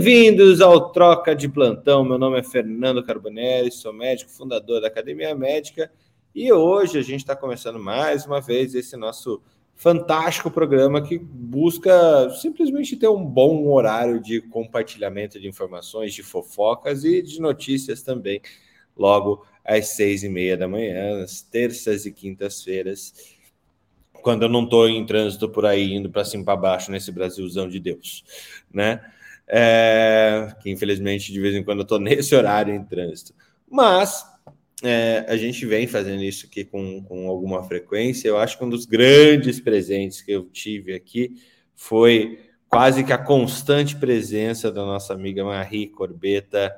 Bem-vindos ao Troca de Plantão. Meu nome é Fernando Carbonelli, sou médico, fundador da Academia Médica, e hoje a gente está começando mais uma vez esse nosso fantástico programa que busca simplesmente ter um bom horário de compartilhamento de informações, de fofocas e de notícias também, logo às seis e meia da manhã, às terças e quintas-feiras, quando eu não estou em trânsito por aí, indo para cima para baixo nesse Brasilzão de Deus, né? É, que infelizmente de vez em quando eu estou nesse horário em trânsito. Mas é, a gente vem fazendo isso aqui com, com alguma frequência. Eu acho que um dos grandes presentes que eu tive aqui foi quase que a constante presença da nossa amiga Marie Corbeta,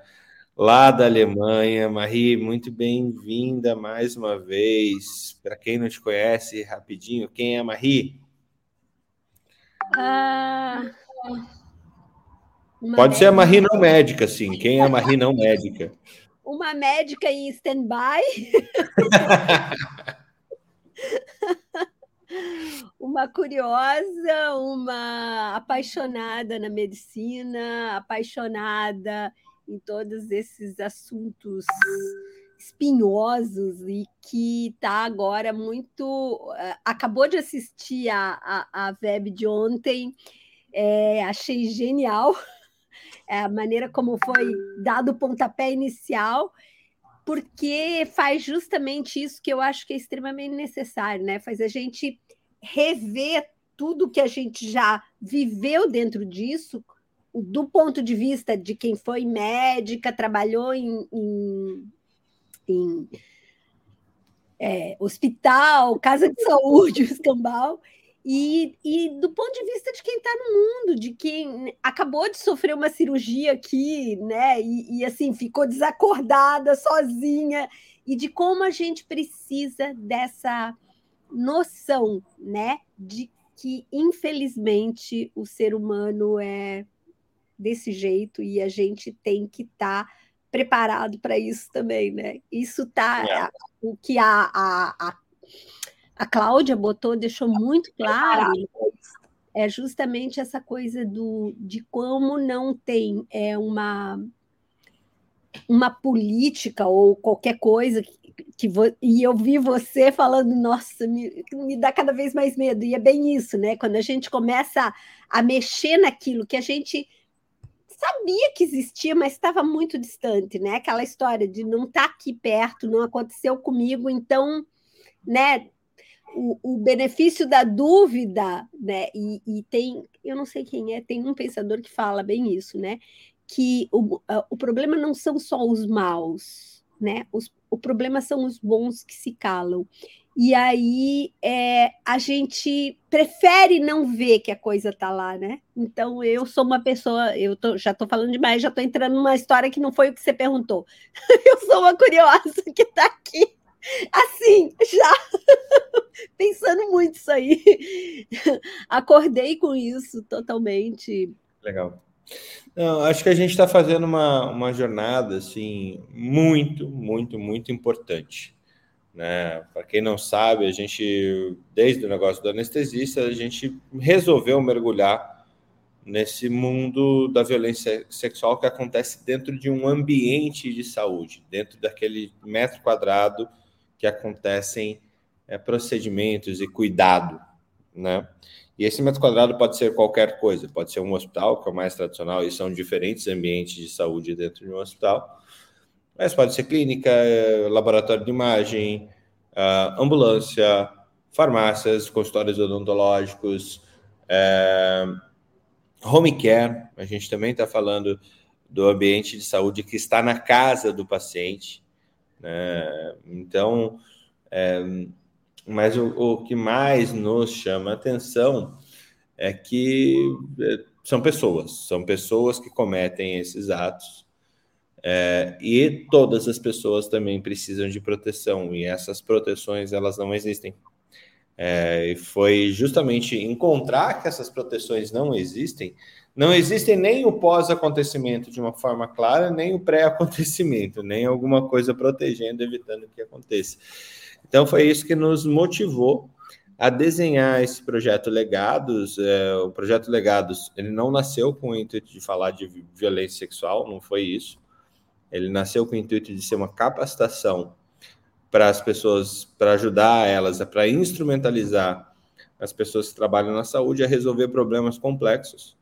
lá da Alemanha. Marie, muito bem-vinda mais uma vez. Para quem não te conhece, rapidinho, quem é a Marie? Ah, uma Pode médica. ser a Marie não médica, sim. Quem é a Marie não médica? Uma médica em stand-by. uma curiosa, uma apaixonada na medicina, apaixonada em todos esses assuntos espinhosos e que está agora muito. Eh, acabou de assistir a, a, a web de ontem, é, achei genial a maneira como foi dado o pontapé inicial, porque faz justamente isso que eu acho que é extremamente necessário, né? Faz a gente rever tudo que a gente já viveu dentro disso, do ponto de vista de quem foi médica, trabalhou em, em, em é, hospital, casa de saúde, escambau, e, e do ponto de vista de quem está no mundo, de quem acabou de sofrer uma cirurgia aqui, né? E, e assim ficou desacordada, sozinha, e de como a gente precisa dessa noção, né? De que, infelizmente, o ser humano é desse jeito e a gente tem que estar tá preparado para isso também, né? Isso tá é. o que a, a, a a Cláudia botou, deixou muito claro, é justamente essa coisa do, de como não tem é, uma, uma política ou qualquer coisa que, que vo, e eu vi você falando, nossa, me, me dá cada vez mais medo, e é bem isso, né? Quando a gente começa a, a mexer naquilo que a gente sabia que existia, mas estava muito distante, né? Aquela história de não estar tá aqui perto, não aconteceu comigo, então, né? O, benefício da dúvida, né? E, e, tem, eu não sei quem é, tem um pensador que fala bem isso, né? Que o, o problema não são só os maus, né? Os, o problema são os bons que se calam. E aí é, a gente prefere não ver que a coisa tá lá, né? Então eu sou uma pessoa, eu tô, já estou falando demais, já estou entrando numa história que não foi o que você perguntou. eu sou uma curiosa que está aqui Assim, já pensando muito isso aí. Acordei com isso totalmente. Legal. Não, acho que a gente está fazendo uma, uma jornada assim muito, muito, muito importante. Né? Para quem não sabe, a gente, desde o negócio do anestesista, a gente resolveu mergulhar nesse mundo da violência sexual que acontece dentro de um ambiente de saúde, dentro daquele metro quadrado que acontecem é, procedimentos e cuidado, né? E esse metro quadrado pode ser qualquer coisa, pode ser um hospital, que é o mais tradicional, e são diferentes ambientes de saúde dentro de um hospital, mas pode ser clínica, laboratório de imagem, uh, ambulância, farmácias, consultórios odontológicos, uh, home care, a gente também está falando do ambiente de saúde que está na casa do paciente, né? Então, é, mas o, o, que mais nos chama atenção é que é, são pessoas, são pessoas que cometem esses atos. É, e todas as pessoas também precisam de proteção e essas proteções elas não existem. É, e foi justamente encontrar que essas proteções não existem não existe nem o pós-acontecimento de uma forma clara, nem o pré-acontecimento, nem alguma coisa protegendo, evitando que aconteça. Então, foi isso que nos motivou a desenhar esse projeto Legados. É, o projeto Legados ele não nasceu com o intuito de falar de violência sexual, não foi isso. Ele nasceu com o intuito de ser uma capacitação para as pessoas, para ajudar elas, para instrumentalizar as pessoas que trabalham na saúde a resolver problemas complexos.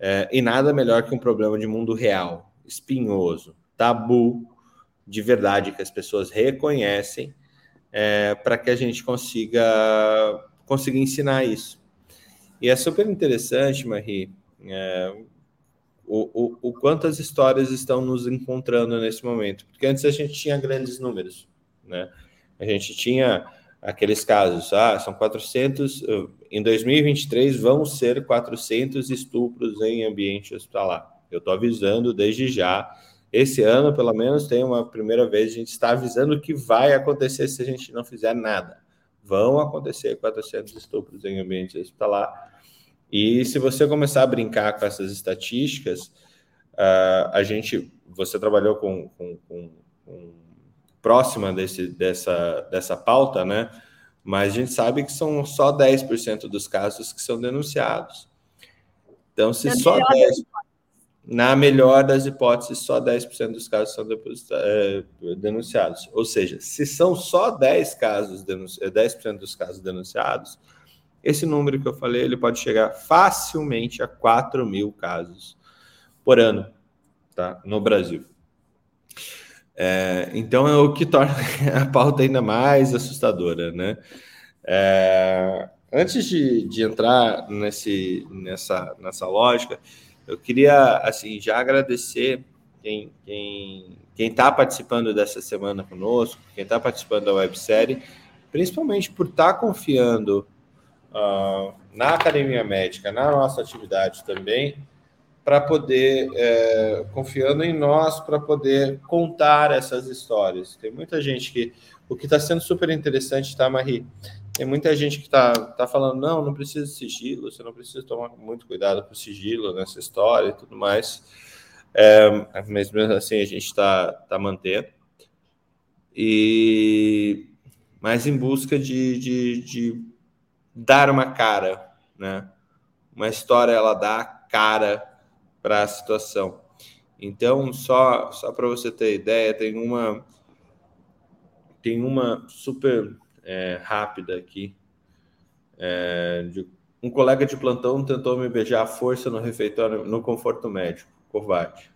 É, e nada melhor que um problema de mundo real, espinhoso, tabu, de verdade, que as pessoas reconhecem é, para que a gente consiga, consiga ensinar isso. E é super interessante, Marie, é, o, o, o quanto as histórias estão nos encontrando nesse momento. Porque antes a gente tinha grandes números, né? A gente tinha aqueles casos, ah, são 400, em 2023 vão ser 400 estupros em ambiente hospitalar. Eu estou avisando desde já esse ano, pelo menos, tem uma primeira vez, a gente está avisando que vai acontecer se a gente não fizer nada. Vão acontecer 400 estupros em ambiente hospitalar. E se você começar a brincar com essas estatísticas, uh, a gente, você trabalhou com, com, com, com próxima desse, dessa, dessa pauta, né? Mas a gente sabe que são só 10% dos casos que são denunciados. Então, se só 10%. Na melhor das hipóteses, só 10% dos casos são é, denunciados. Ou seja, se são só 10 casos 10% dos casos denunciados, esse número que eu falei ele pode chegar facilmente a 4 mil casos por ano tá? no Brasil. É, então é o que torna a pauta ainda mais assustadora, né? É, antes de, de entrar nesse, nessa, nessa lógica, eu queria, assim, já agradecer quem quem está participando dessa semana conosco, quem está participando da websérie, principalmente por estar tá confiando uh, na academia médica, na nossa atividade também, para poder é, confiando em nós para poder contar essas histórias. Tem muita gente que o que está sendo super interessante, tá, Marie? Tem muita gente que está tá falando, não, não precisa de sigilo, você não precisa tomar muito cuidado com o sigilo nessa história e tudo mais. É, mas mesmo assim a gente está tá mantendo. E mas em busca de, de, de dar uma cara, né? Uma história ela dá cara para a situação. Então, só só para você ter ideia, tem uma tem uma super é, rápida aqui. É, de, um colega de plantão tentou me beijar à força no refeitório, no conforto médico. Covarde.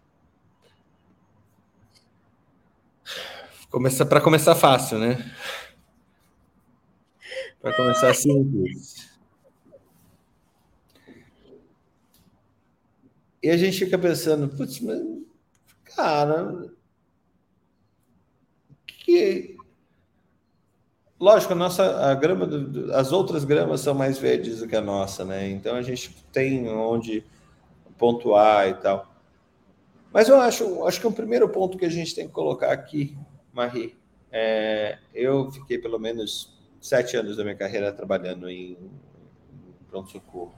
Começa, para começar fácil, né? Para começar simples. E a gente fica pensando, putz, mas, cara, que Lógico, a nossa a grama, do, as outras gramas são mais verdes do que a nossa, né? Então a gente tem onde pontuar e tal. Mas eu acho, acho que o primeiro ponto que a gente tem que colocar aqui, Marie, é, eu fiquei pelo menos sete anos da minha carreira trabalhando em, pronto-socorro.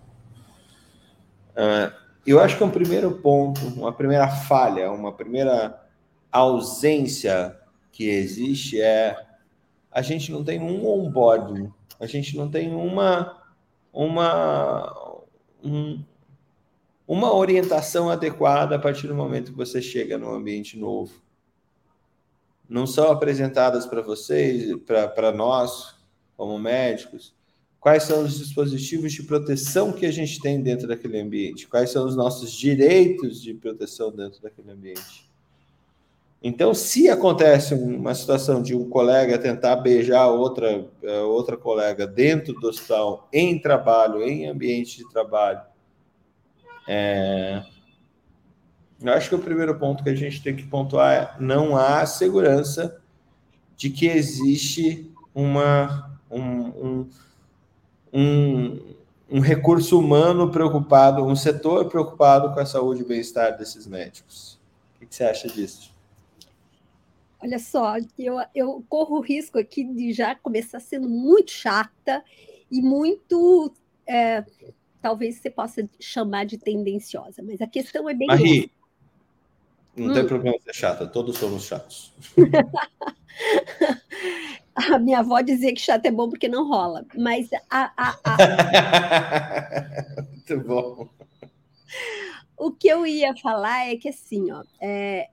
Uh, eu acho que é um primeiro ponto, uma primeira falha, uma primeira ausência que existe é a gente não tem um onboarding, a gente não tem uma, uma, um, uma orientação adequada a partir do momento que você chega num ambiente novo. Não são apresentadas para vocês, para nós, como médicos, quais são os dispositivos de proteção que a gente tem dentro daquele ambiente, quais são os nossos direitos de proteção dentro daquele ambiente. Então, se acontece uma situação de um colega tentar beijar outra, eh, outra colega dentro do hospital, em trabalho, em ambiente de trabalho, é... eu acho que o primeiro ponto que a gente tem que pontuar é não há segurança de que existe uma, um, um, um, um recurso humano preocupado, um setor preocupado com a saúde e bem-estar desses médicos. O que você acha disso? Olha só, eu, eu corro o risco aqui de já começar sendo muito chata e muito. É, talvez você possa chamar de tendenciosa, mas a questão é bem. Marie, não hum. tem problema ser chata, todos somos chatos. a minha avó dizia que chato é bom porque não rola, mas a, a, a... muito bom. O que eu ia falar é que assim, ó, é,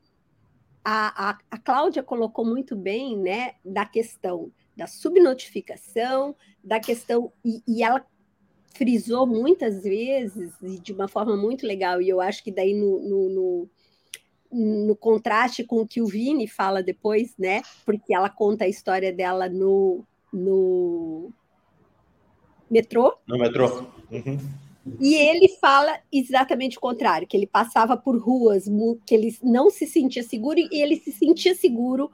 a, a, a Cláudia colocou muito bem, né, da questão da subnotificação, da questão e, e ela frisou muitas vezes e de uma forma muito legal e eu acho que daí no, no, no no contraste com o que o Vini fala depois, né? Porque ela conta a história dela no, no metrô. No metrô. Uhum. E ele fala exatamente o contrário, que ele passava por ruas que ele não se sentia seguro e ele se sentia seguro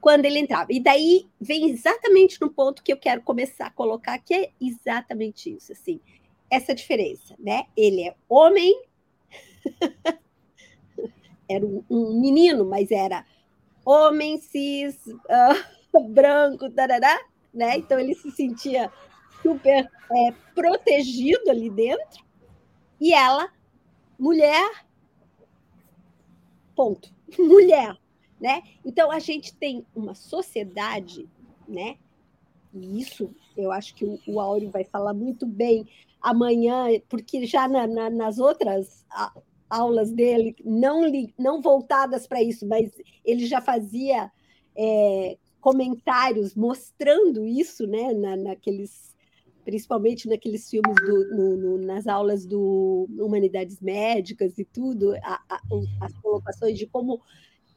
quando ele entrava. E daí vem exatamente no ponto que eu quero começar a colocar, que é exatamente isso, assim, essa diferença, né? Ele é homem era um, um menino, mas era homem cis, uh, branco, tarará, né? Então ele se sentia super é, protegido ali dentro. E ela, mulher, ponto, mulher, né? Então a gente tem uma sociedade, né? E isso eu acho que o, o Áureo vai falar muito bem amanhã, porque já na, na, nas outras aulas dele, não, não voltadas para isso, mas ele já fazia é, comentários mostrando isso, né, na, naqueles, principalmente naqueles filmes, do, no, no, nas aulas do Humanidades Médicas e tudo, a, a, as colocações de como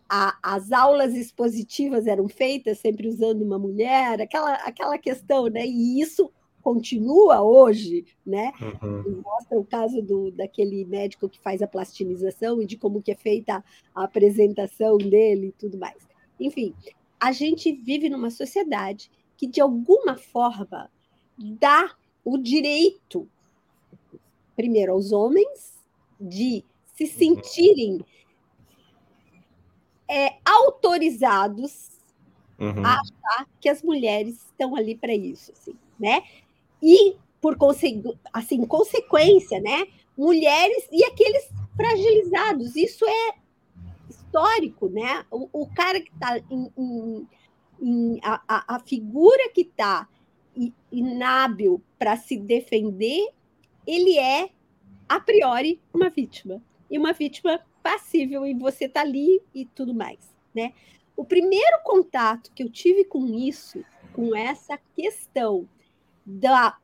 a, as aulas expositivas eram feitas sempre usando uma mulher, aquela, aquela questão, né, e isso continua hoje, né? Uhum. Mostra o caso do, daquele médico que faz a plastinização e de como que é feita a apresentação dele e tudo mais. Enfim, a gente vive numa sociedade que, de alguma forma, dá o direito, primeiro, aos homens de se sentirem é, autorizados uhum. a achar que as mulheres estão ali para isso, assim, né? E, por assim, consequência, né, mulheres e aqueles fragilizados. Isso é histórico, né? O, o cara que está em, em, em a, a, figura que está inábil para se defender, ele é a priori uma vítima e uma vítima passível e você está ali e tudo mais, né? O primeiro contato que eu tive com isso, com essa questão da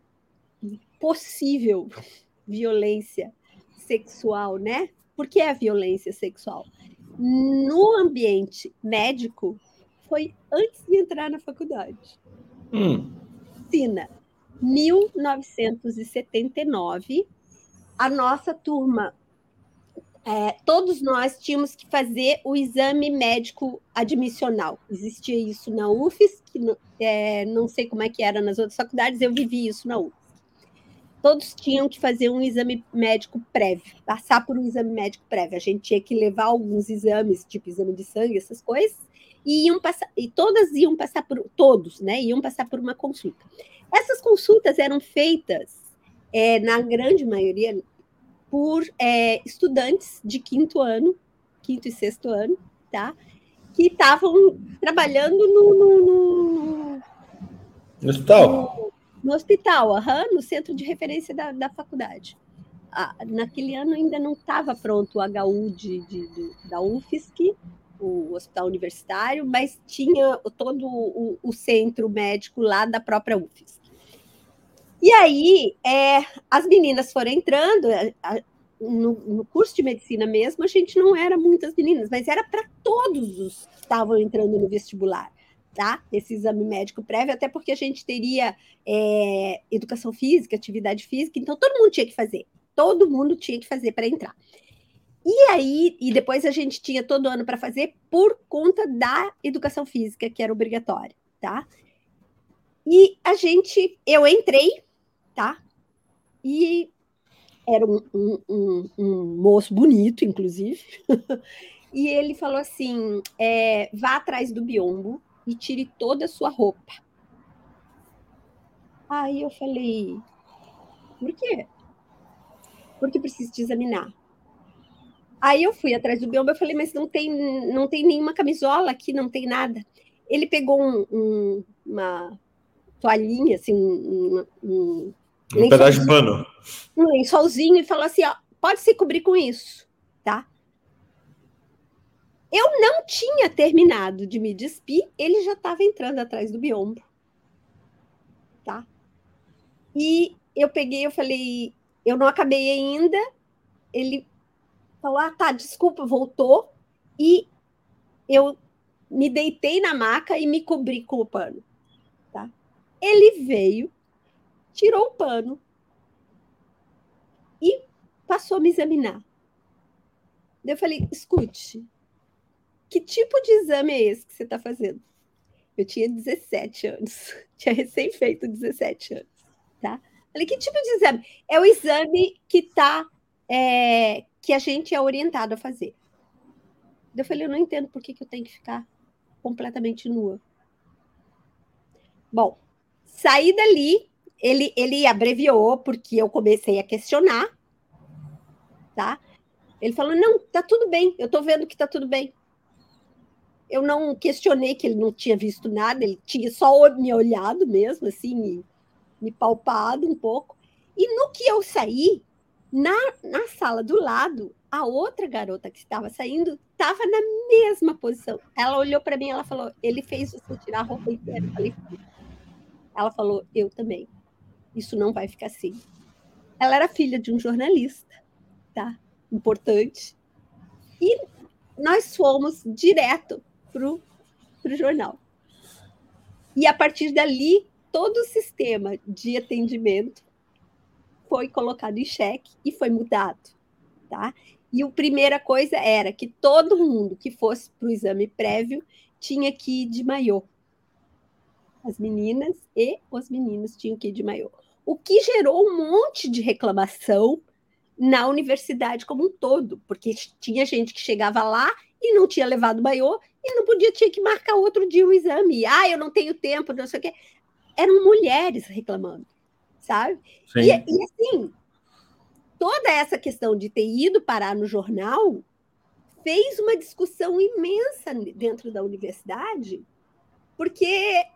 possível violência sexual, né? Por que a violência sexual? No ambiente médico, foi antes de entrar na faculdade. Hum. Sina, 1979, a nossa turma, é, todos nós tínhamos que fazer o exame médico admissional. Existia isso na UFES, que é, não sei como é que era nas outras faculdades, eu vivi isso na UFES. Todos tinham que fazer um exame médico prévio, passar por um exame médico prévio. A gente tinha que levar alguns exames, tipo exame de sangue, essas coisas, e iam passar, e todas iam passar por todos, né? Iam passar por uma consulta. Essas consultas eram feitas, é, na grande maioria, por é, estudantes de quinto ano, quinto e sexto ano, tá? que estavam trabalhando no, no, no, no hospital. No, no hospital, uhum, no centro de referência da, da faculdade. Ah, naquele ano ainda não estava pronto o HU de, de, de, da UFSC, o hospital universitário, mas tinha todo o, o centro médico lá da própria UFSC. E aí, é, as meninas foram entrando, a, no, no, curso de medicina mesmo, a gente não era muitas meninas, mas era para todos os que estavam entrando no vestibular, tá? Esse exame médico prévio, até porque a gente teria é, educação física, atividade física, então todo mundo tinha que fazer, todo mundo tinha que fazer para entrar. E aí, e depois a gente tinha todo ano para fazer por conta da educação física, que era obrigatória, tá? E a gente, eu entrei, E era um, um, um, um moço bonito, inclusive, e ele falou assim: é, vá atrás do biombo e tire toda a sua roupa. Aí eu falei: por quê? Porque preciso te examinar. Aí eu fui atrás do biombo, eu falei, mas não tem, não tem nenhuma camisola aqui, não tem nada. ele pegou um, um, uma toalhinha, assim, um, um, pedaço de pano. Um lençolzinho e falou assim: ó, pode se cobrir com isso, tá? Eu não tinha terminado de me despir, ele já estava entrando atrás do biombo. Tá? E eu peguei, eu falei, eu não acabei ainda. Ele falou: ah, tá, desculpa, voltou. E eu me deitei na maca e me cobri com o pano. Tá? Ele veio, tirou o pano e passou a me examinar. Eu falei: escute, que tipo de exame é esse que você está fazendo? Eu tinha 17 anos, tinha recém feito 17 anos, tá? Falei, que tipo de exame? É o exame que tá, é, que a gente é orientado a fazer. Eu falei, eu não entendo por que, que eu tenho que ficar completamente nua. Bom, saí dali, ele, ele abreviou, porque eu comecei a questionar, tá? Ele falou, não, tá tudo bem, eu tô vendo que tá tudo bem eu não questionei que ele não tinha visto nada, ele tinha só me olhado mesmo, assim, me, me palpado um pouco. E no que eu saí, na, na sala do lado, a outra garota que estava saindo estava na mesma posição. Ela olhou para mim, ela falou: "Ele fez você tirar a roupa inteira". Eu falei: ela falou: "Eu também. Isso não vai ficar assim". Ela era filha de um jornalista, tá? Importante. E nós fomos direto para o jornal. E a partir dali, todo o sistema de atendimento foi colocado em xeque e foi mudado. Tá? E a primeira coisa era que todo mundo que fosse para o exame prévio tinha que ir de maiô. As meninas e os meninos tinham que ir de maiô. O que gerou um monte de reclamação na universidade como um todo, porque tinha gente que chegava lá e não tinha levado maiô e não podia, tinha que marcar outro dia o exame. Ah, eu não tenho tempo, não sei o quê. Eram mulheres reclamando, sabe? E, e, assim, toda essa questão de ter ido parar no jornal fez uma discussão imensa dentro da universidade, porque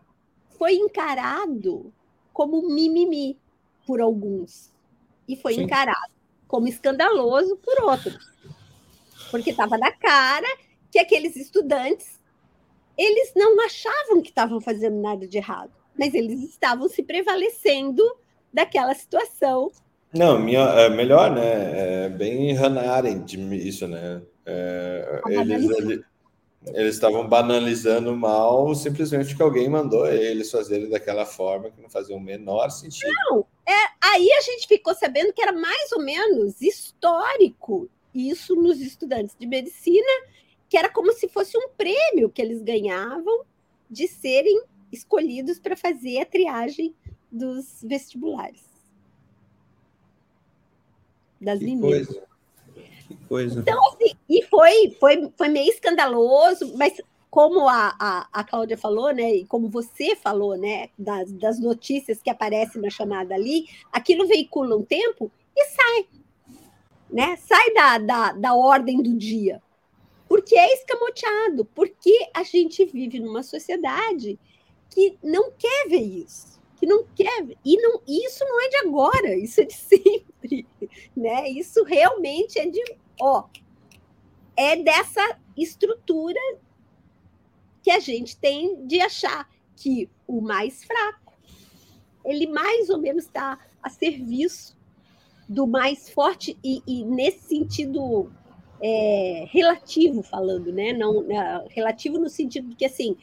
foi encarado como mimimi por alguns e foi Sim. encarado como escandaloso por outros porque estava na cara que aqueles estudantes eles não achavam que estavam fazendo nada de errado, mas eles estavam se prevalecendo daquela situação. Não, minha, é melhor, né? É bem Hannah Arendt isso, né? É, eles, eles, estavam banalizando mal simplesmente que alguém mandou eles fazerem daquela forma que não fazia o menor sentido. Não, aí a gente ficou sabendo que era mais ou menos histórico isso nos estudantes de medicina, que era como se fosse um prêmio que eles ganhavam de serem escolhidos para fazer a triagem dos vestibulares. Das que meninas. Coisa. Que coisa. Então, assim, e foi, foi, foi meio escandaloso, mas como a, a, a Cláudia falou, né, e como você falou, né, das, das notícias que aparecem na chamada ali, aquilo veicula um tempo e sai né? Sai da, da, da ordem do dia. Porque é escamoteado, porque a gente vive numa sociedade que não quer ver isso, que não quer. E não, isso não é de agora, isso é de sempre, né? Isso realmente é de, ó, é dessa estrutura que a gente tem de achar que o mais fraco, ele mais ou menos está a serviço do mais forte e, e nesse sentido é, relativo falando, né? Não, é, relativo no sentido de que assim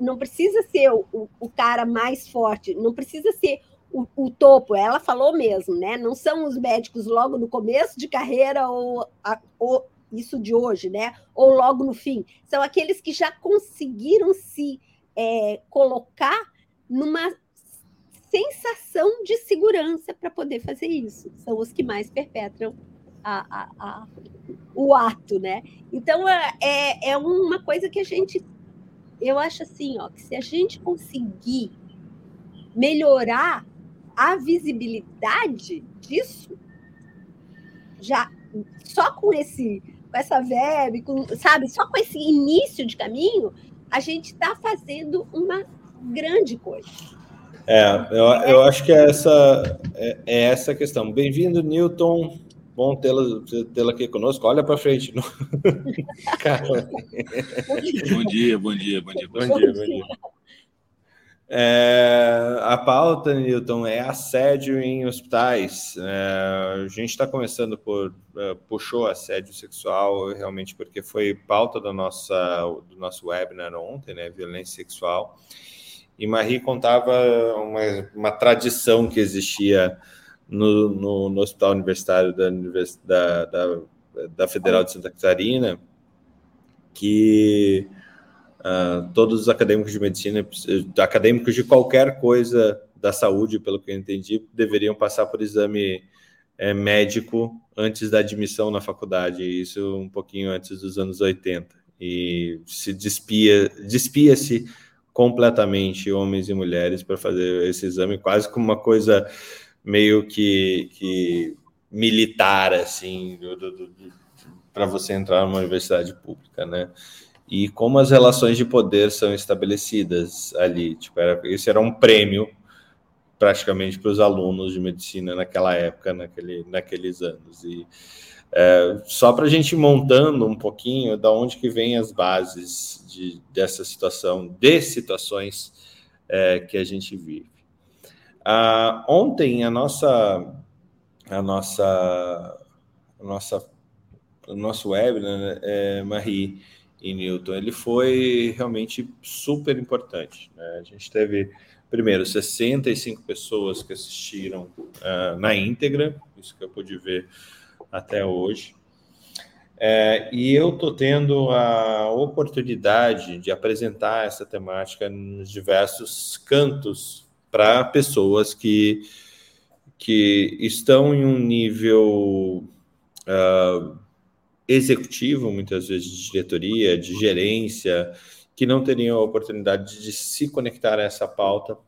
não precisa ser o, o cara mais forte, não precisa ser o, o, topo. Ela falou mesmo, né? Não são os médicos logo no começo de carreira ou, a, ou isso de hoje, né? Ou logo no fim. São aqueles que já conseguiram se é, colocar numa sensação de segurança para poder fazer isso. São os que mais perpetram a, a, a, o ato, né? Então é, é, é uma coisa que a gente, eu acho assim, ó, que se a gente conseguir melhorar a visibilidade disso, já só com esse, com essa verbe, com, sabe, só com esse início de caminho, a gente está fazendo uma grande coisa. É, eu, eu acho que é essa é, é essa a questão. Bem-vindo, Newton. Bom tê-la tê aqui conosco. Olha para frente. Bom dia, bom dia, bom dia. Bom dia, bom dia. É, a pauta, Newton, é assédio em hospitais. É, a gente está começando por uh, puxou assédio sexual realmente porque foi pauta do, nossa, do nosso webinar ontem, né? Violência sexual. E Marie contava uma, uma tradição que existia no, no, no Hospital Universitário da, da, da, da Federal de Santa Catarina, que Uh, todos os acadêmicos de medicina, acadêmicos de qualquer coisa da saúde, pelo que eu entendi, deveriam passar por exame é, médico antes da admissão na faculdade, isso um pouquinho antes dos anos 80. E se despia, despia-se completamente homens e mulheres para fazer esse exame, quase como uma coisa meio que, que militar, assim, para você entrar numa universidade pública, né? E como as relações de poder são estabelecidas ali. Tipo, era, esse era um prêmio praticamente para os alunos de medicina naquela época, naquele, naqueles anos. E é, só para a gente montando um pouquinho da onde que vem as bases de, dessa situação, de situações é, que a gente vive. Ah, ontem a nossa a nossa a nossa o nosso webinar, né, é, Marie, em Newton, ele foi realmente super importante. Né? A gente teve, primeiro, 65 pessoas que assistiram uh, na íntegra, isso que eu pude ver até hoje. É, e eu estou tendo a oportunidade de apresentar essa temática nos diversos cantos para pessoas que, que estão em um nível uh, executivo, muitas vezes de diretoria, de gerência, que não teriam a oportunidade de se conectar a essa pauta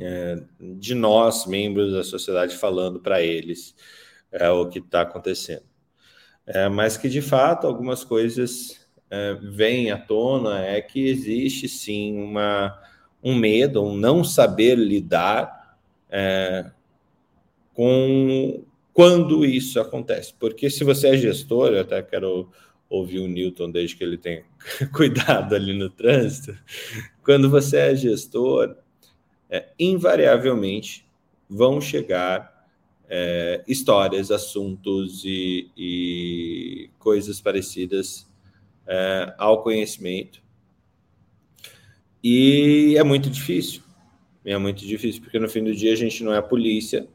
é, de nós, membros da sociedade, falando para eles é, o que está acontecendo. É, mas que, de fato, algumas coisas é, vêm à tona, é que existe, sim, uma, um medo, um não saber lidar é, com quando isso acontece. Porque se você é gestor, eu até quero ouvir o Newton desde que ele tem cuidado ali no trânsito. Quando você é gestor, é, invariavelmente vão chegar é, histórias, assuntos e, e coisas parecidas é, ao conhecimento. E é muito difícil. É muito difícil, porque no fim do dia a gente não é a polícia,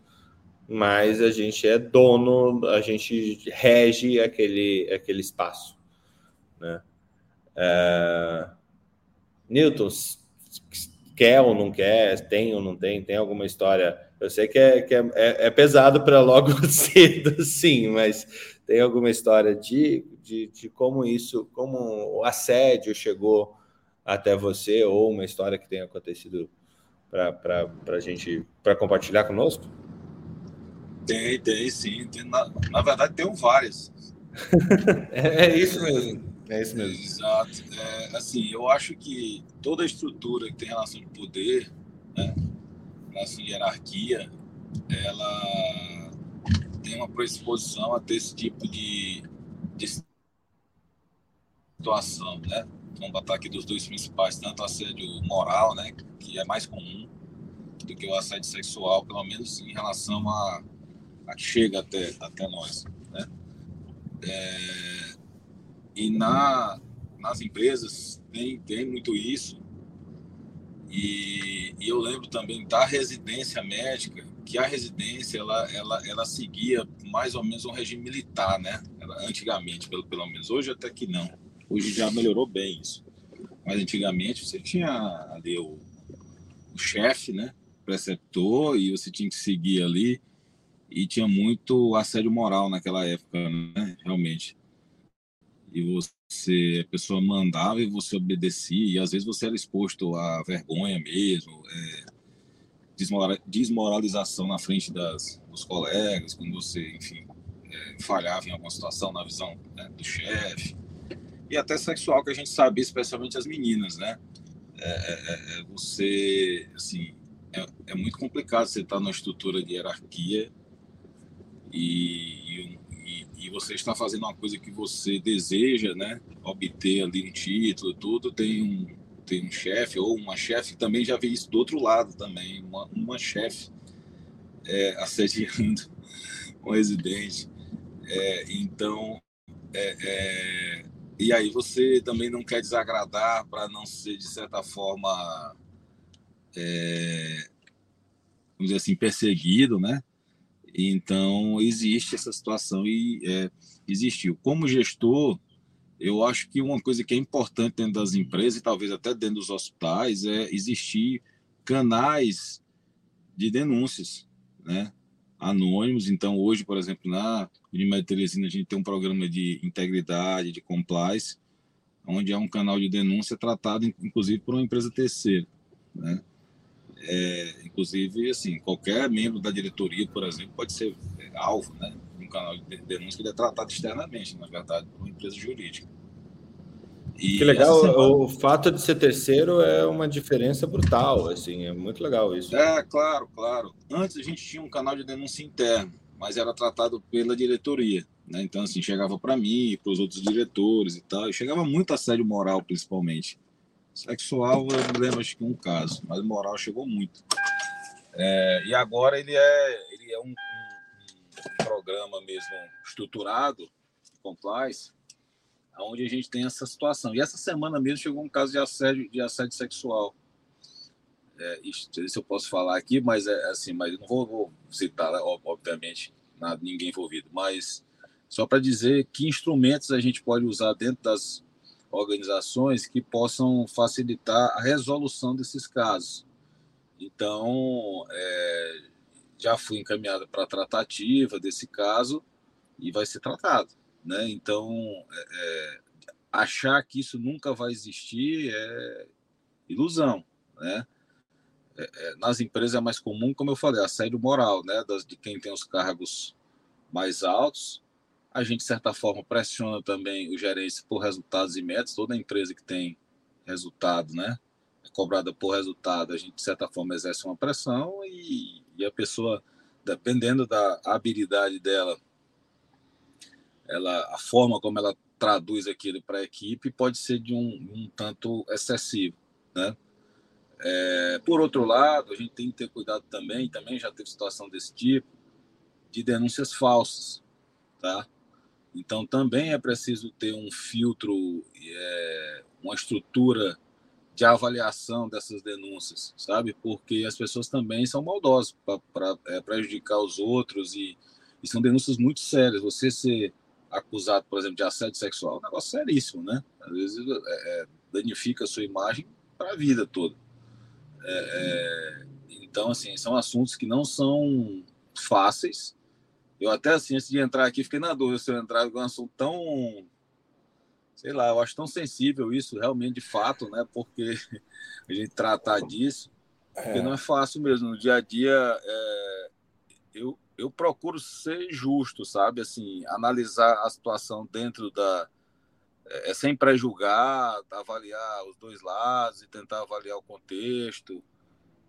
mas a gente é dono, a gente rege aquele, aquele espaço. Né? É... Newton, quer ou não quer, tem ou não tem, tem alguma história. Eu sei que é, que é, é, é pesado para logo cedo, sim, mas tem alguma história de, de, de como isso, como o assédio chegou até você, ou uma história que tenha acontecido para a gente para compartilhar conosco? Tem, tem, sim. Tem, na, na verdade, tem várias. é, é, isso mesmo. É isso mesmo. Exato. É, assim, eu acho que toda a estrutura que tem relação de poder, né, relação de hierarquia, ela tem uma predisposição a ter esse tipo de, de situação, né? Vamos botar aqui dos dois principais, tanto o assédio moral, né, que é mais comum, do que o assédio sexual, pelo menos em relação a chega até, até nós. Né? É, e na, nas empresas tem, tem muito isso. E, e, eu lembro também da residência médica, que a residência ela, ela, ela seguia mais ou menos um regime militar, né? antigamente, pelo, pelo menos. Hoje até que não. Hoje já melhorou bem isso. Mas antigamente você tinha ali o, o chefe, né? Preceptor, e você tinha que seguir ali e tinha muito assédio moral naquela época, né? Realmente. E você, a pessoa mandava e você obedecia, e às vezes você era exposto à vergonha mesmo, é, desmoralização na frente das, dos colegas, quando você, enfim, é, falhava em alguma situação na visão né, do chefe. e até sexual que a gente sabe, especialmente as meninas, né? É, é, é, é você, assim, é, muito complicado você estar numa estrutura de hierarquia e, e, e, você está fazendo uma coisa que você deseja, né? Obter ali um título, tudo tem um, tem um chefe ou uma chefe também já vi isso do outro lado também, uma, uma chefe é, assediando um residente. É, então, é, é, e aí você também não quer desagradar para não ser, de certa forma, é, vamos dizer assim, perseguido, né? Então, existe essa situação e é, existiu. Como gestor, eu acho que uma coisa que é importante dentro das empresas e talvez até dentro dos hospitais é existir canais de denúncias, né? Anônimos. Então, hoje, por exemplo, na Unimed Teresina, a gente tem um programa de integridade, de compliance, onde é um canal de denúncia tratado, inclusive, por uma empresa terceira, né? É, inclusive, assim, qualquer membro da diretoria, por exemplo, pode ser alvo, né? um canal de denúncia que ele é tratado externamente, na verdade, por uma empresa jurídica. E que legal, semana... o fato de ser terceiro é uma diferença brutal, assim, é muito legal isso. É, claro, claro. Antes a gente tinha um canal de denúncia interno, mas era tratado pela diretoria, né? Então, assim, chegava para mim, para os outros diretores e tal, e chegava muito assédio moral, principalmente. Sexual, eu me lembro, acho que um caso, mas moral chegou muito. É, e agora ele é, ele é um, um programa mesmo estruturado, compliance, onde a gente tem essa situação. E essa semana mesmo chegou um caso de assédio, de assédio sexual. É, isso, isso eu posso falar aqui, mas é assim, mas não vou, vou citar, né, obviamente, nada, ninguém envolvido, mas só para dizer que instrumentos a gente pode usar dentro das organizações que possam facilitar a resolução desses casos. Então, é, já fui encaminhado para a tratativa desse caso e vai ser tratado. Né? Então, é, é, achar que isso nunca vai existir é ilusão. Né? É, é, nas empresas é mais comum, como eu falei, assédio moral né? Das, de quem tem os cargos mais altos. A gente, de certa forma, pressiona também o gerente por resultados e metas. Toda empresa que tem resultado, né? É cobrada por resultado, a gente, de certa forma, exerce uma pressão e e a pessoa, dependendo da habilidade dela, ela, a forma como ela traduz aquilo para a equipe pode ser de um, um tanto excessivo, né? É, por outro lado, a gente tem que ter cuidado também, também já teve situação desse tipo, de denúncias falsas, tá? Então também é preciso ter um filtro, é, uma estrutura de avaliação dessas denúncias, sabe? Porque as pessoas também são maldosas para é, prejudicar os outros e, e, são denúncias muito sérias. Você ser acusado, por exemplo, de assédio sexual é um negócio seríssimo, né? Às vezes é, é danifica a sua imagem para a vida toda. É, é, então, assim, são assuntos que não são fáceis. Eu até, assim, antes de entrar aqui, fiquei na dúvida se eu entrar com um assunto tão sei lá, eu acho tão sensível isso realmente de fato, né? Porque a gente tratar disso, porque é. não é fácil mesmo. No dia a dia, é, eu, eu procuro ser justo, sabe? Assim, analisar a situação dentro da. É, sem pré-julgar, avaliar os dois lados e tentar avaliar o contexto.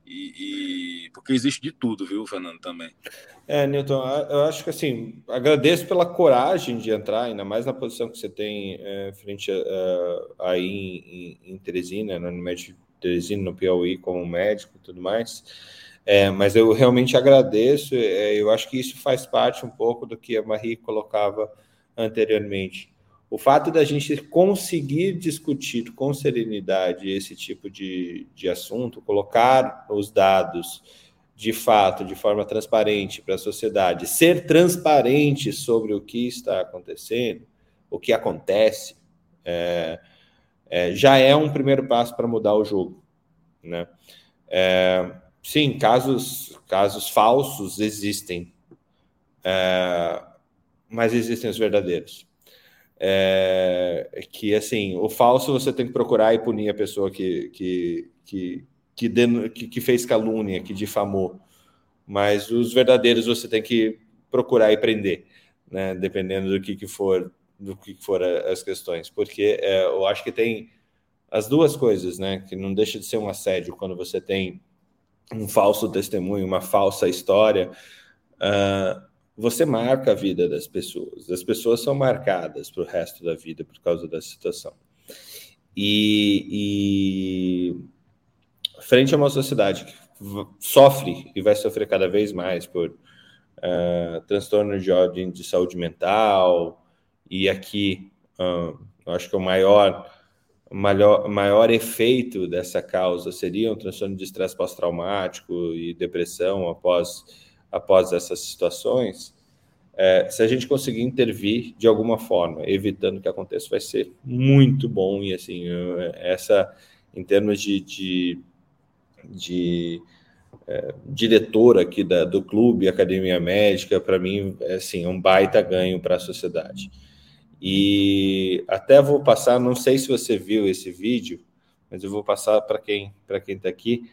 E, e, porque existe de tudo, viu, Fernando, também. É, Newton, eu acho que assim, agradeço pela coragem de entrar, ainda mais na posição que você tem é, frente a, aí em, em Teresina, no Unimed Teresina, no Piauí, como médico e tudo mais. É, mas eu realmente agradeço, é, eu acho que isso faz parte um pouco do que a Marie colocava anteriormente o fato da gente conseguir discutir com serenidade esse tipo de, de assunto, colocar os dados de fato, de forma transparente para a sociedade, ser transparente sobre o que está acontecendo, o que acontece, é, é, já é um primeiro passo para mudar o jogo. Né? É, sim, casos, casos falsos existem, é, mas existem os verdadeiros é, que assim, o falso você tem que procurar e punir a pessoa que, que, que, que, den, que, que fez calúnia, que difamou. Mas os verdadeiros você tem que procurar e prender, né? Dependendo do que, que for do que foram as questões, porque é, eu acho que tem as duas coisas, né? Que não deixa de ser um assédio quando você tem um falso testemunho, uma falsa história. Uh, você marca a vida das pessoas. As pessoas são marcadas para o resto da vida por causa da situação. E, e frente a uma sociedade que sofre e vai sofrer cada vez mais por uh, transtorno de ordem de saúde mental, e aqui uh, eu acho que o maior, maior, maior efeito dessa causa seria um transtorno de estresse pós-traumático e depressão após, após essas situações. É, se a gente conseguir intervir de alguma forma, evitando que aconteça, vai ser muito bom. E assim, essa, em termos de, de, de é, diretor aqui da, do clube Academia Médica, para mim, é assim, um baita ganho para a sociedade. E até vou passar, não sei se você viu esse vídeo, mas eu vou passar para quem para quem está aqui.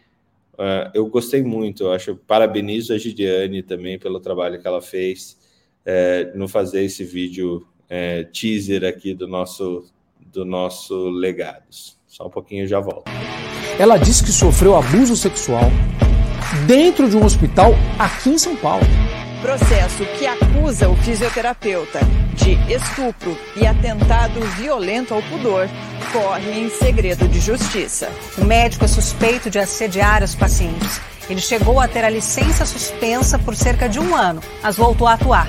Uh, eu gostei muito, eu acho. Parabenizo a Gidiane também pelo trabalho que ela fez é, no fazer esse vídeo é, teaser aqui do nosso do nosso legados. Só um pouquinho já volto. Ela disse que sofreu abuso sexual dentro de um hospital aqui em São Paulo. Processo que acusa o fisioterapeuta de estupro e atentado violento ao pudor corre em segredo de justiça. O médico é suspeito de assediar os pacientes. Ele chegou a ter a licença suspensa por cerca de um ano, mas voltou a atuar.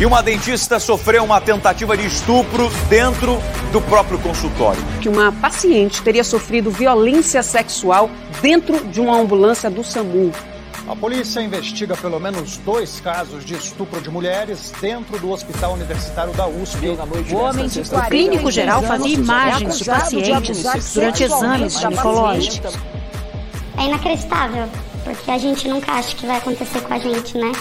E uma dentista sofreu uma tentativa de estupro dentro do próprio consultório. Que uma paciente teria sofrido violência sexual dentro de uma ambulância do SAMU. A polícia investiga pelo menos dois casos de estupro de mulheres dentro do Hospital Universitário da USP. O homem de o clínico geral fazia imagens de pacientes durante exames ginecológicos. É inacreditável, porque a gente nunca acha que vai acontecer com a gente, né?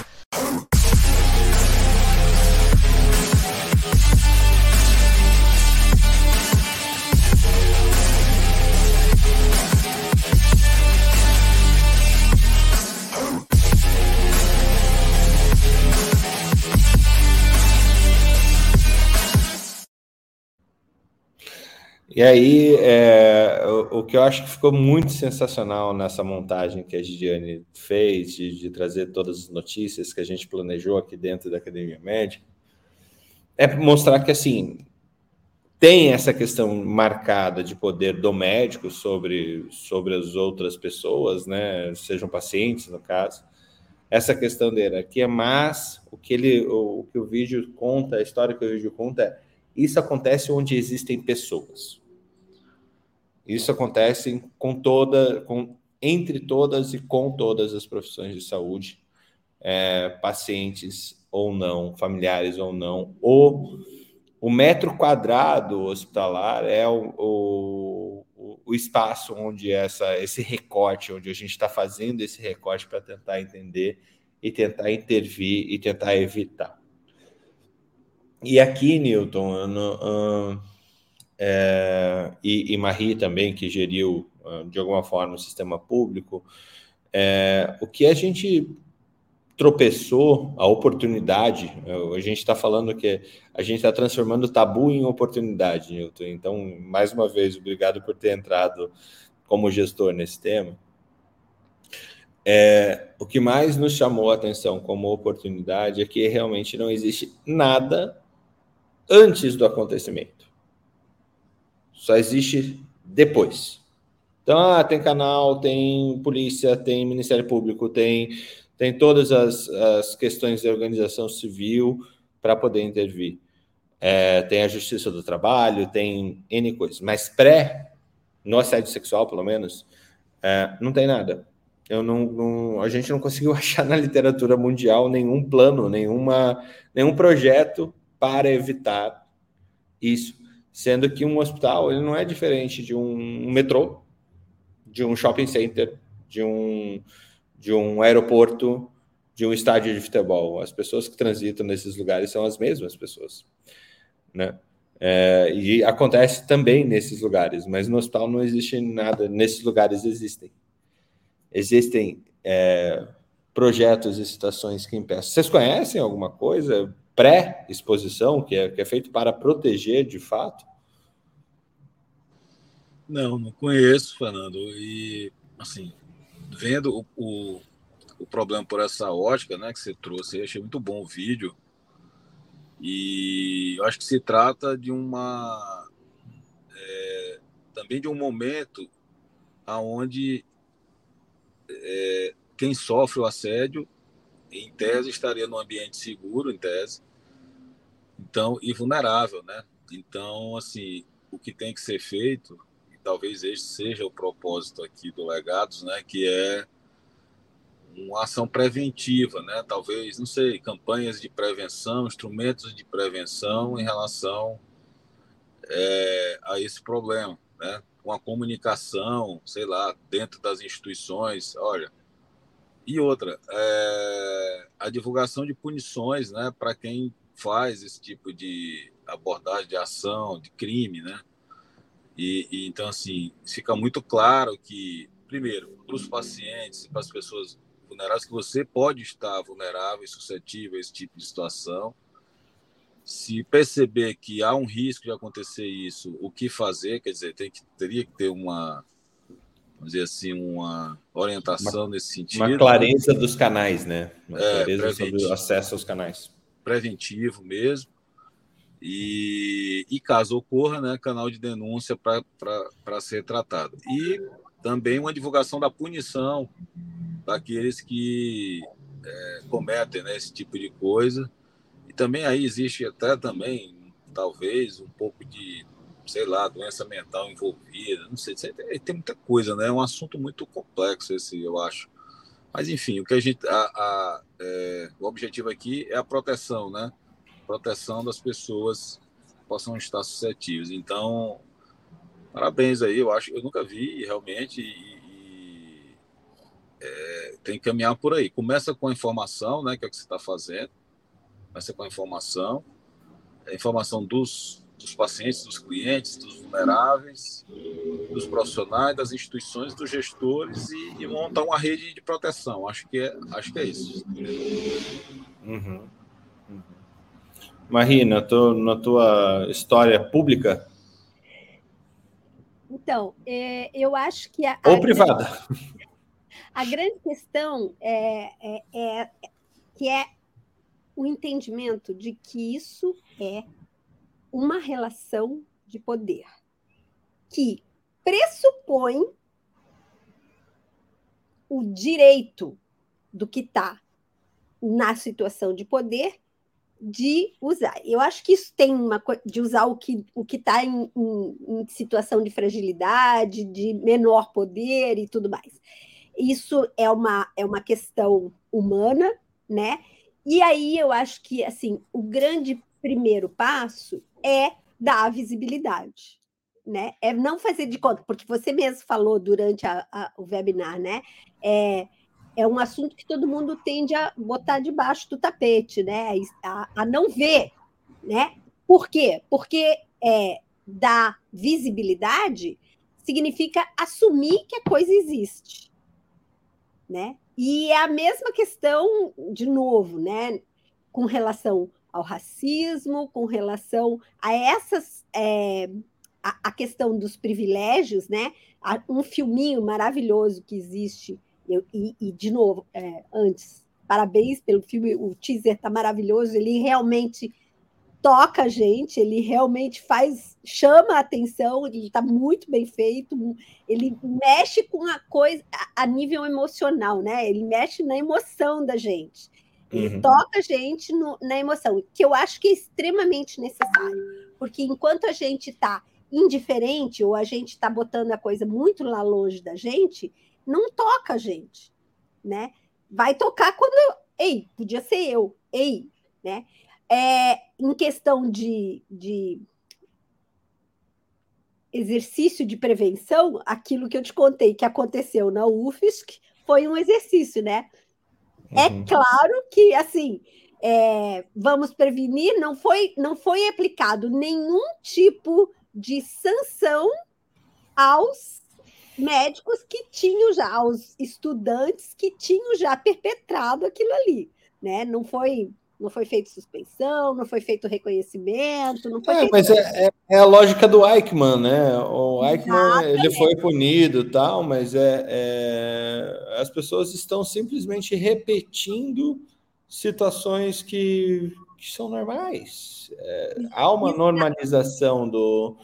E aí, é, o, o, que eu acho que ficou muito sensacional nessa montagem que a Gidiane fez, de, de, trazer todas as notícias que a gente planejou aqui dentro da Academia Médica, é mostrar que, assim, tem essa questão marcada de poder do médico sobre, sobre as outras pessoas, né, sejam pacientes, no caso, essa questão da hierarquia, mas o que, ele, o, o que o vídeo conta, a história que o vídeo conta é isso acontece onde existem pessoas. Isso acontece com toda, com, entre todas e com todas as profissões de saúde, é, pacientes ou não, familiares ou não. O, o metro quadrado hospitalar é o, o, o espaço onde essa, esse recorte, onde a gente está fazendo esse recorte para tentar entender e tentar intervir e tentar evitar. E aqui, Newton, no, uh, é, e, e Marie também, que geriu, ah, de alguma forma, o sistema público, é, o que a gente tropeçou, a oportunidade, a gente está falando que a gente está transformando tabu em oportunidade, Newton. Então, mais uma vez, obrigado por ter entrado como gestor nesse tema. É, o que mais nos chamou a atenção como oportunidade é que realmente não existe nada antes do acontecimento. Só existe depois. Então, ah, tem canal, tem polícia, tem Ministério Público, tem, tem todas as, as questões de organização civil para poder intervir. É, tem a Justiça do Trabalho, tem N coisas. Mas pré, no assédio sexual, pelo menos, é, não tem nada. Eu não, não, a gente não conseguiu achar na literatura mundial nenhum plano, nenhuma, nenhum projeto para evitar isso sendo que um hospital ele não é diferente de um metrô, de um shopping center, de um, de um aeroporto, de um estádio de futebol. As pessoas que transitam nesses lugares são as mesmas pessoas, né? É, e acontece também nesses lugares, mas no hospital não existe nada. Nesses lugares existem. Existem é, projetos e situações que impeçam. Vocês conhecem alguma coisa pré-exposição, que é, que é feito para proteger de fato? Não, não conheço, Fernando. E, assim, vendo o, o, o, problema por essa ótica né, que você trouxe, achei muito bom o vídeo. E eu acho que se trata de uma. É, também de um momento aonde é, quem sofre o assédio, em tese, estaria num ambiente seguro, em tese, então e vulnerável, né? Então, assim, o que tem que ser feito talvez esse seja o propósito aqui do Legados, né, que é uma ação preventiva, né, talvez, não sei, campanhas de prevenção, instrumentos de prevenção em relação é, a esse problema, né, uma comunicação, sei lá, dentro das instituições, olha, e outra, é, a divulgação de punições, né, para quem faz esse tipo de abordagem de ação, de crime, né, e, e, então, assim, fica muito claro que, primeiro, para os pacientes e para as pessoas vulneráveis, que você pode estar vulnerável e suscetível a esse tipo de situação. Se perceber que há um risco de acontecer isso, o que fazer? Quer dizer, tem que, teria que ter uma, vamos dizer assim, uma orientação uma, nesse sentido. Uma clareza dos canais, né? Uma é, clareza sobre o acesso aos canais. Preventivo mesmo. E, e caso ocorra, né, canal de denúncia para ser tratado. E também uma divulgação da punição daqueles que é, cometem né, esse tipo de coisa. E também aí existe até também, talvez, um pouco de, sei lá, doença mental envolvida, não sei, tem, muita coisa, né? É um assunto muito complexo esse, eu acho. Mas enfim, o que a gente, a, a, é, o objetivo aqui é a proteção, né? proteção das pessoas que possam estar suscetíveis. Então, parabéns aí, eu acho, eu nunca vi realmente e, e é, tem que caminhar por aí. Começa com a informação, né, que é o que você está fazendo. Começa com a informação, a informação dos, dos pacientes, dos clientes, dos vulneráveis, dos profissionais, das instituições, dos gestores e, e montar uma rede de proteção. Acho que é, acho que é isso. Uhum. Marie, na tua, na tua história pública? Então, é, eu acho que. A, Ou a privada. Grande, a grande questão é, é, é, que é o entendimento de que isso é uma relação de poder que pressupõe o direito do que está na situação de poder de usar. Eu acho que isso tem uma coisa de usar o que o que está em, em, em, situação de fragilidade, de menor poder e tudo mais. Isso é uma é uma questão humana, né? E aí eu acho que assim o grande primeiro passo é dar visibilidade, né? É não fazer de conta, porque você mesmo falou durante a, a, o webinar, né? É, é um assunto que todo mundo tende a botar debaixo do tapete, né? A, a não ver, né? Por quê? Porque é, dar visibilidade significa assumir que a coisa existe, né? E é a mesma questão, de novo, né? Com relação ao racismo, com relação a essas é, a, a, questão dos privilégios, né? Um filminho maravilhoso que existe eu, e, e, de novo, é, antes, parabéns pelo filme, o teaser está maravilhoso, ele realmente toca a gente, ele realmente faz, chama a atenção, ele está muito bem feito, ele mexe com a coisa a, a, nível emocional, né? Ele mexe na emoção da gente. Uhum. toca a gente no, na emoção, que eu acho que é extremamente necessário, porque enquanto a gente está indiferente ou a gente está botando a coisa muito lá longe da gente, não toca a gente, né? Vai tocar quando eu, ei, podia ser eu, ei, né? É, em questão de, de exercício de prevenção, aquilo que eu te contei que aconteceu na UFSC foi um exercício, né? É uhum. É claro que, assim, é, vamos prevenir, não foi, não foi aplicado nenhum tipo de sanção aos médicos que tinham já, aos estudantes que tinham já perpetrado aquilo ali, né? Não foi Não foi feito suspensão, não foi feito reconhecimento, não foi é, feito... Mas é, é, é, a lógica do Eichmann, né? O Eichmann ele foi punido tal, mas é, é, as pessoas estão simplesmente repetindo situações que, que são normais. É, há uma normalização do.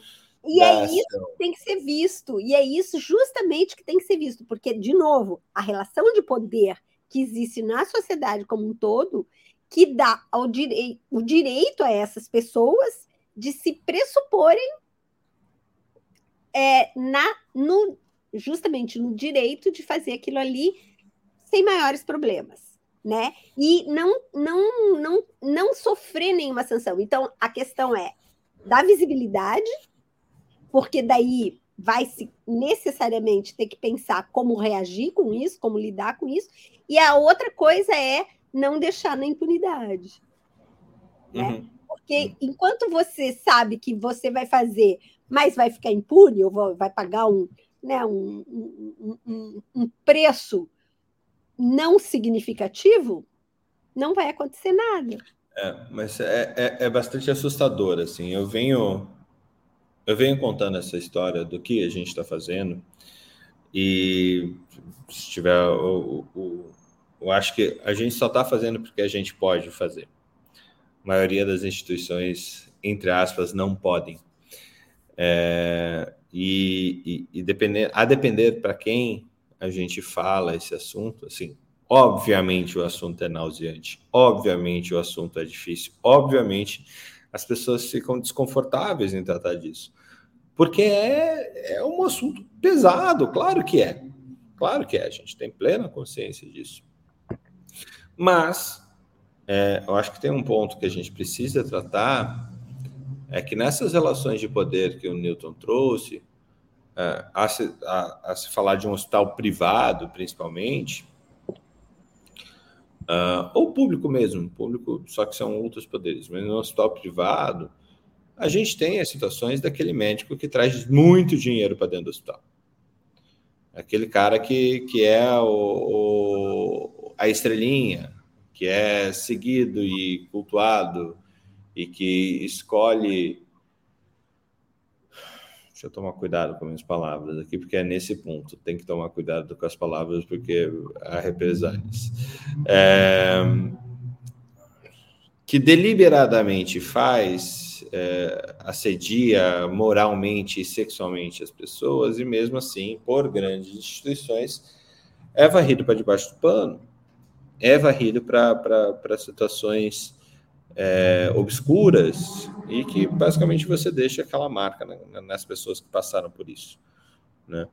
E é isso que tem que ser visto, e é isso justamente que tem que ser visto, porque, de novo, a relação de poder que existe na sociedade como um todo, que dá ao direi o direito a essas pessoas de se pressuporem é, na, no, justamente no direito de fazer aquilo ali sem maiores problemas né? E não, não, não, não sofrer nenhuma sanção. Então, a questão é da visibilidade, porque daí vai se necessariamente ter que pensar como reagir com isso, como lidar com isso. E a outra coisa é não deixar na impunidade. Né? Uhum. Porque enquanto você sabe que você vai fazer, mas vai ficar impune, ou vai pagar um, né, um, um, um, um preço não significativo, não vai acontecer nada. É, mas é, é, é, bastante assustador, assim. Eu venho, eu venho contando essa história do que a gente está fazendo e se tiver, o, o, eu acho que a gente só está fazendo porque a gente pode fazer. A maioria das instituições, entre aspas, não podem. É, e, e, e depender, a depender para quem a gente fala esse assunto, assim, obviamente o assunto é nauseante, obviamente o assunto é difícil, obviamente as pessoas ficam desconfortáveis em tratar disso, porque é, é um assunto pesado, claro que é, claro que é, a gente tem plena consciência disso. Mas é, eu acho que tem um ponto que a gente precisa tratar, é que nessas relações de poder que o Newton trouxe, é, a, se, a, a, se, falar de um hospital privado, principalmente, uh, ou público mesmo, público, só que são outros poderes, mas no hospital privado, a gente tem as situações daquele médico que traz muito dinheiro para dentro do hospital. Aquele cara que, que é o, o, a estrelinha, que é seguido e cultuado, e que escolhe Deixa eu tomar cuidado com as minhas palavras aqui, porque é nesse ponto. Tem que tomar cuidado com as palavras, porque há represálias. É, que deliberadamente faz, é, assedia moralmente e sexualmente as pessoas, e mesmo assim, por grandes instituições, é varrido para debaixo do pano, é varrido para situações é, obscuras e que basicamente você deixa aquela marca nas pessoas que passaram por isso, né?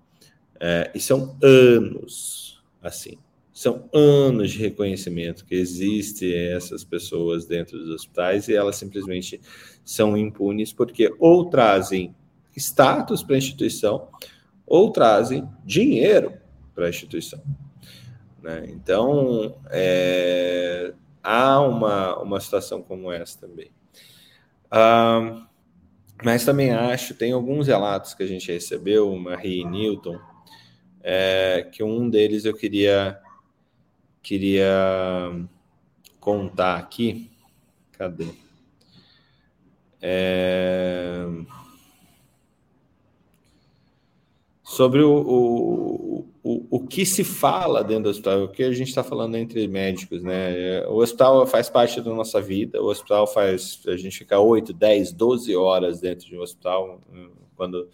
É, e são anos assim, são anos de reconhecimento que existem essas pessoas dentro dos hospitais e elas simplesmente são impunes porque ou trazem status para a instituição ou trazem dinheiro para a instituição. Né? Então, é, há uma, uma situação como essa também. Uh, mas também acho, tem alguns relatos que a gente recebeu, Marie e Newton, é, que um deles eu queria, queria contar aqui. Cadê? É, sobre o, o, o, o que se fala dentro do hospital, o que a gente está falando entre médicos, né? O hospital faz parte da nossa vida, o hospital faz a gente ficar 8, 10, 12 horas dentro de um hospital, quando,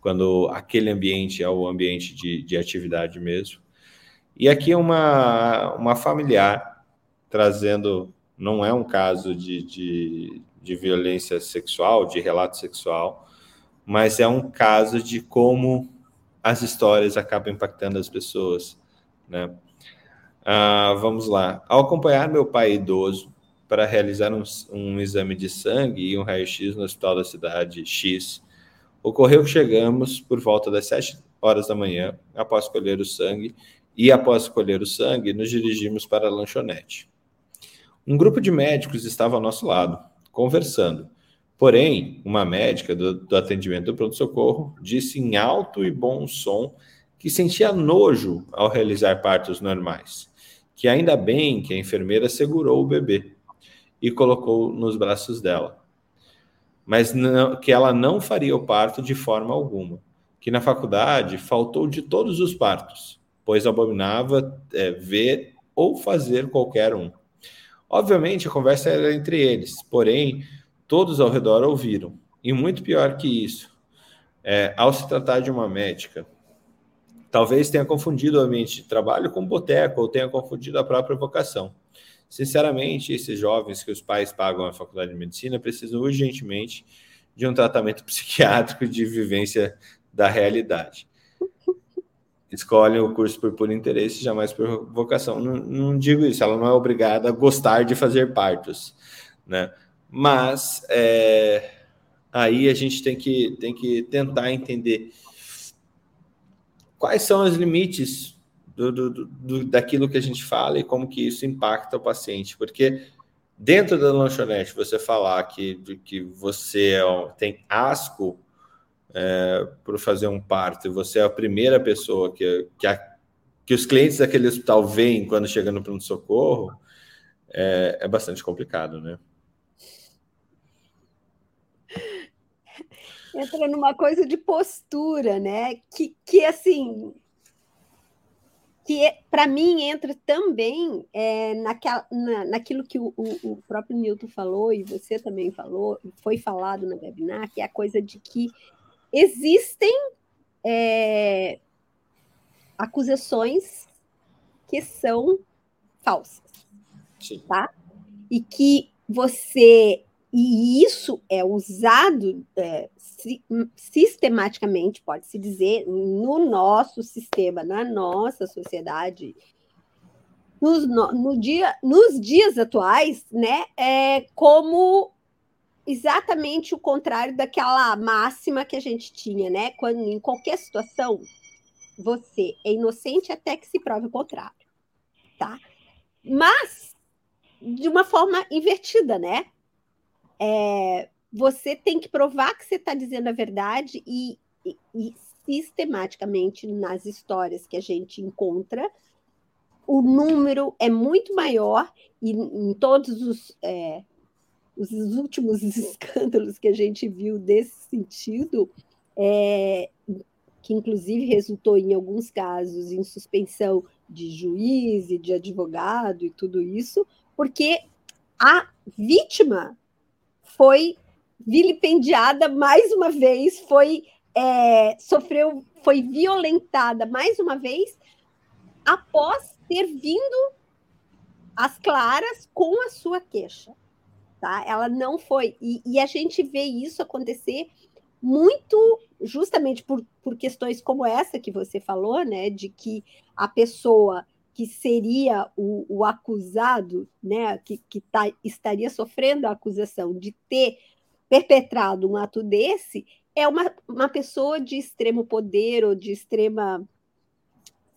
quando aquele ambiente é o ambiente de, de atividade mesmo. E aqui uma, uma familiar trazendo, não é um caso de, de, de violência sexual, de relato sexual, mas é um caso de como as histórias acabam impactando as pessoas, né? Ah, vamos lá. Ao acompanhar meu pai idoso para realizar um, um exame de sangue e um raio-x no hospital da cidade X, ocorreu que chegamos por volta das 7 horas da manhã, após colher o sangue, e após colher o sangue, nos dirigimos para a lanchonete. Um grupo de médicos estava ao nosso lado, conversando, Porém, uma médica do, do atendimento do pronto-socorro disse em alto e bom som que sentia nojo ao realizar partos normais, que ainda bem que a enfermeira segurou o bebê e colocou nos braços dela. Mas não, que ela não faria o parto de forma alguma. Que na faculdade faltou de todos os partos, pois abominava é, ver ou fazer qualquer um. Obviamente, a conversa era entre eles, porém, todos ao redor ouviram. E muito pior que isso, é, ao se tratar de uma médica, talvez tenha confundido o ambiente de trabalho com boteco ou tenha confundido a própria vocação. Sinceramente, esses jovens que os pais pagam a faculdade de medicina precisam urgentemente de um tratamento psiquiátrico de vivência da realidade. Escolhem o curso por puro interesse, jamais por vocação. Não, não, digo isso, ela não é obrigada a gostar de fazer partos, né? Mas é, aí a gente tem que, tem que tentar entender quais são os limites do, do, do, daquilo que a gente fala e como que isso impacta o paciente, porque dentro da lanchonete você falar que, que você é, tem asco é, por fazer um parto e você é a primeira pessoa que, que, a, que os clientes daquele hospital veem quando chega no pronto-socorro, é, é bastante complicado, né? Entra numa coisa de postura, né? Que, que assim, que para mim entra também é, naquela, na, naquilo que o, o, o, próprio Newton falou e você também falou, foi falado na webinar, que é a coisa de que existem é, acusações que são falsas, Sim. tá? E que você e isso é usado é, sistematicamente, pode-se dizer, no nosso sistema, na nossa sociedade, nos, no, no dia, nos dias atuais, né, é como exatamente o contrário daquela máxima que a gente tinha, né? Quando em qualquer situação você é inocente até que se prove o contrário, tá? Mas de uma forma invertida, né? É, você tem que provar que você está dizendo a verdade e, e, e, sistematicamente nas histórias que a gente encontra, o número é muito maior e em todos os, é, os últimos escândalos que a gente viu desse sentido, é, que inclusive resultou em alguns casos em suspensão de juiz e de advogado e tudo isso, porque a vítima foi vilipendiada mais uma vez, foi é, sofreu, foi violentada mais uma vez após ter vindo às claras com a sua queixa. Tá? Ela não foi. E, e a gente vê isso acontecer muito justamente por, por questões como essa que você falou, né? De que a pessoa que seria o, o acusado, né, que, que tá, estaria sofrendo a acusação de ter perpetrado um ato desse, é uma, uma pessoa de extremo poder ou de extrema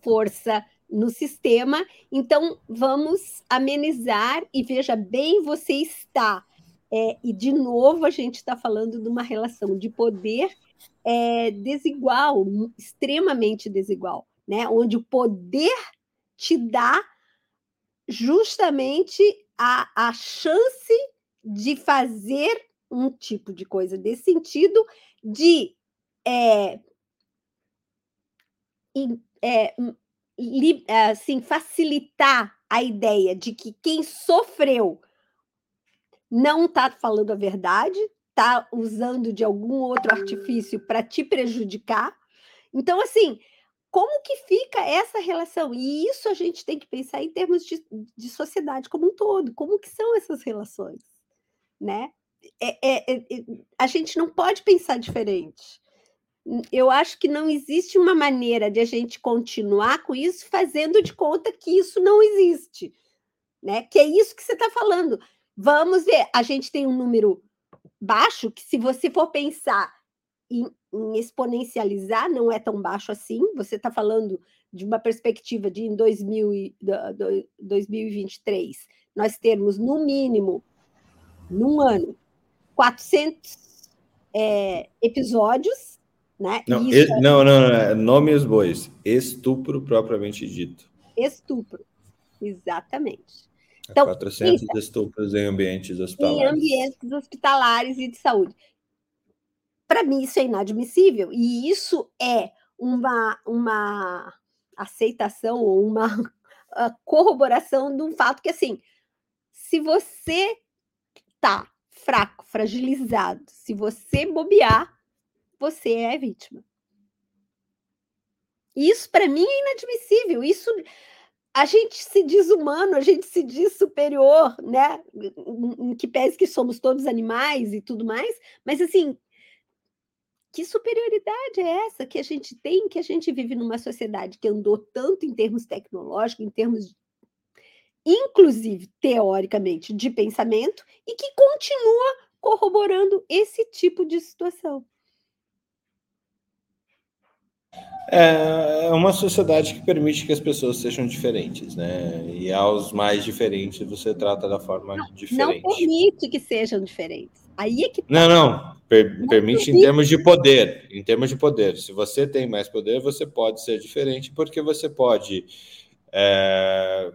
força no sistema. Então, vamos amenizar e veja bem, você está. É, e, de novo, a gente está falando de uma relação de poder é, desigual, extremamente desigual, né? onde o poder te dá justamente a, a chance de fazer um tipo de coisa desse sentido, de é, é, li, assim, facilitar a ideia de que quem sofreu não está falando a verdade, está usando de algum outro artifício para te prejudicar. Então, assim, como que fica essa relação? E isso a gente tem que pensar em termos de, de sociedade como um todo. Como que são essas relações, né? É, é, é, é a gente não pode pensar diferente. Eu acho que não existe uma maneira de a gente continuar com isso fazendo de conta que isso não existe, né? Que é isso que você está falando. Vamos ver, a gente tem um número baixo que se você for pensar em, em exponencializar, não é tão baixo assim. Você está falando de uma perspectiva de em 2000 e, 2023 nós termos, no mínimo, num ano, 400 é, episódios, né? Não, e, é... não, não, não, é nome os bois. Estupro propriamente dito. Estupro, exatamente. Então, 400 isso, estupros em ambientes hospitalares. Em ambientes hospitalares e de saúde. Para mim, isso é inadmissível, e isso é uma, uma aceitação ou uma corroboração de um fato que, assim, se você tá fraco, fragilizado, se você bobear, você é vítima. Isso para mim é inadmissível. Isso a gente se diz humano, a gente se diz superior, né? Em que pese que somos todos animais e tudo mais, mas assim, que superioridade é essa que a gente tem, que a gente vive numa sociedade que andou tanto em termos tecnológicos, em termos inclusive teoricamente de pensamento e que continua corroborando esse tipo de situação. É, é uma sociedade que permite que as pessoas sejam diferentes, né? E aos mais diferentes você trata da forma não, diferente. Não permite que sejam diferentes. Aí é que tá. Não, não. Per permite em termos de poder. Em termos de poder. Se você tem mais poder, você pode ser diferente, porque você pode, é,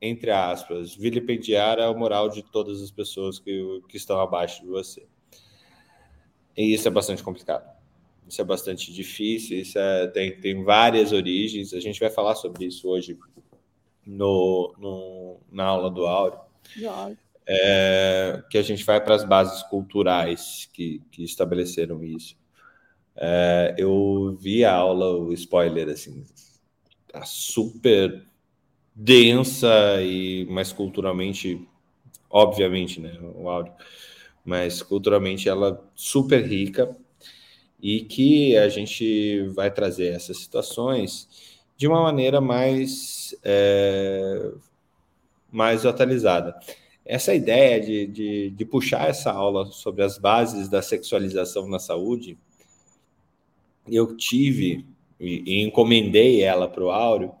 entre aspas, vilipendiar a moral de todas as pessoas que, que estão abaixo de você. E isso é bastante complicado. Isso é bastante difícil, isso é, tem, tem várias origens. A gente vai falar sobre isso hoje no, no na aula do Áureo. É, que a gente vai para as bases culturais que, que estabeleceram isso. É, eu vi a aula, o spoiler, assim, tá super densa e mais culturalmente, obviamente, né, o áudio, mas culturalmente ela super rica e que a gente vai trazer essas situações de uma maneira mais, é, mais atualizada. Essa ideia de, de, de, puxar essa aula sobre as bases da sexualização na saúde, eu tive e, e encomendei ela para o Áureo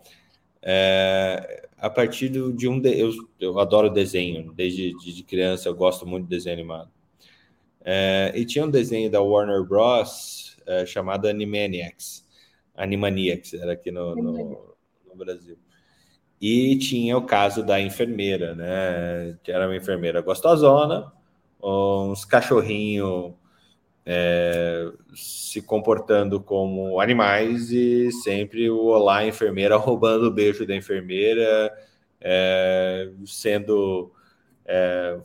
é, a partir de um. De, eu, eu adoro desenho, desde de criança eu gosto muito de desenho animado. É, e tinha um desenho da Warner Bros. É, chamado Animaniacs. Animaniacs, era aqui no, no, no, Brasil. E tinha o caso da enfermeira, né? Era uma enfermeira gostosona, uns cachorrinhos é, se comportando como animais e sempre o olá enfermeira roubando o beijo da enfermeira, é, sendo é,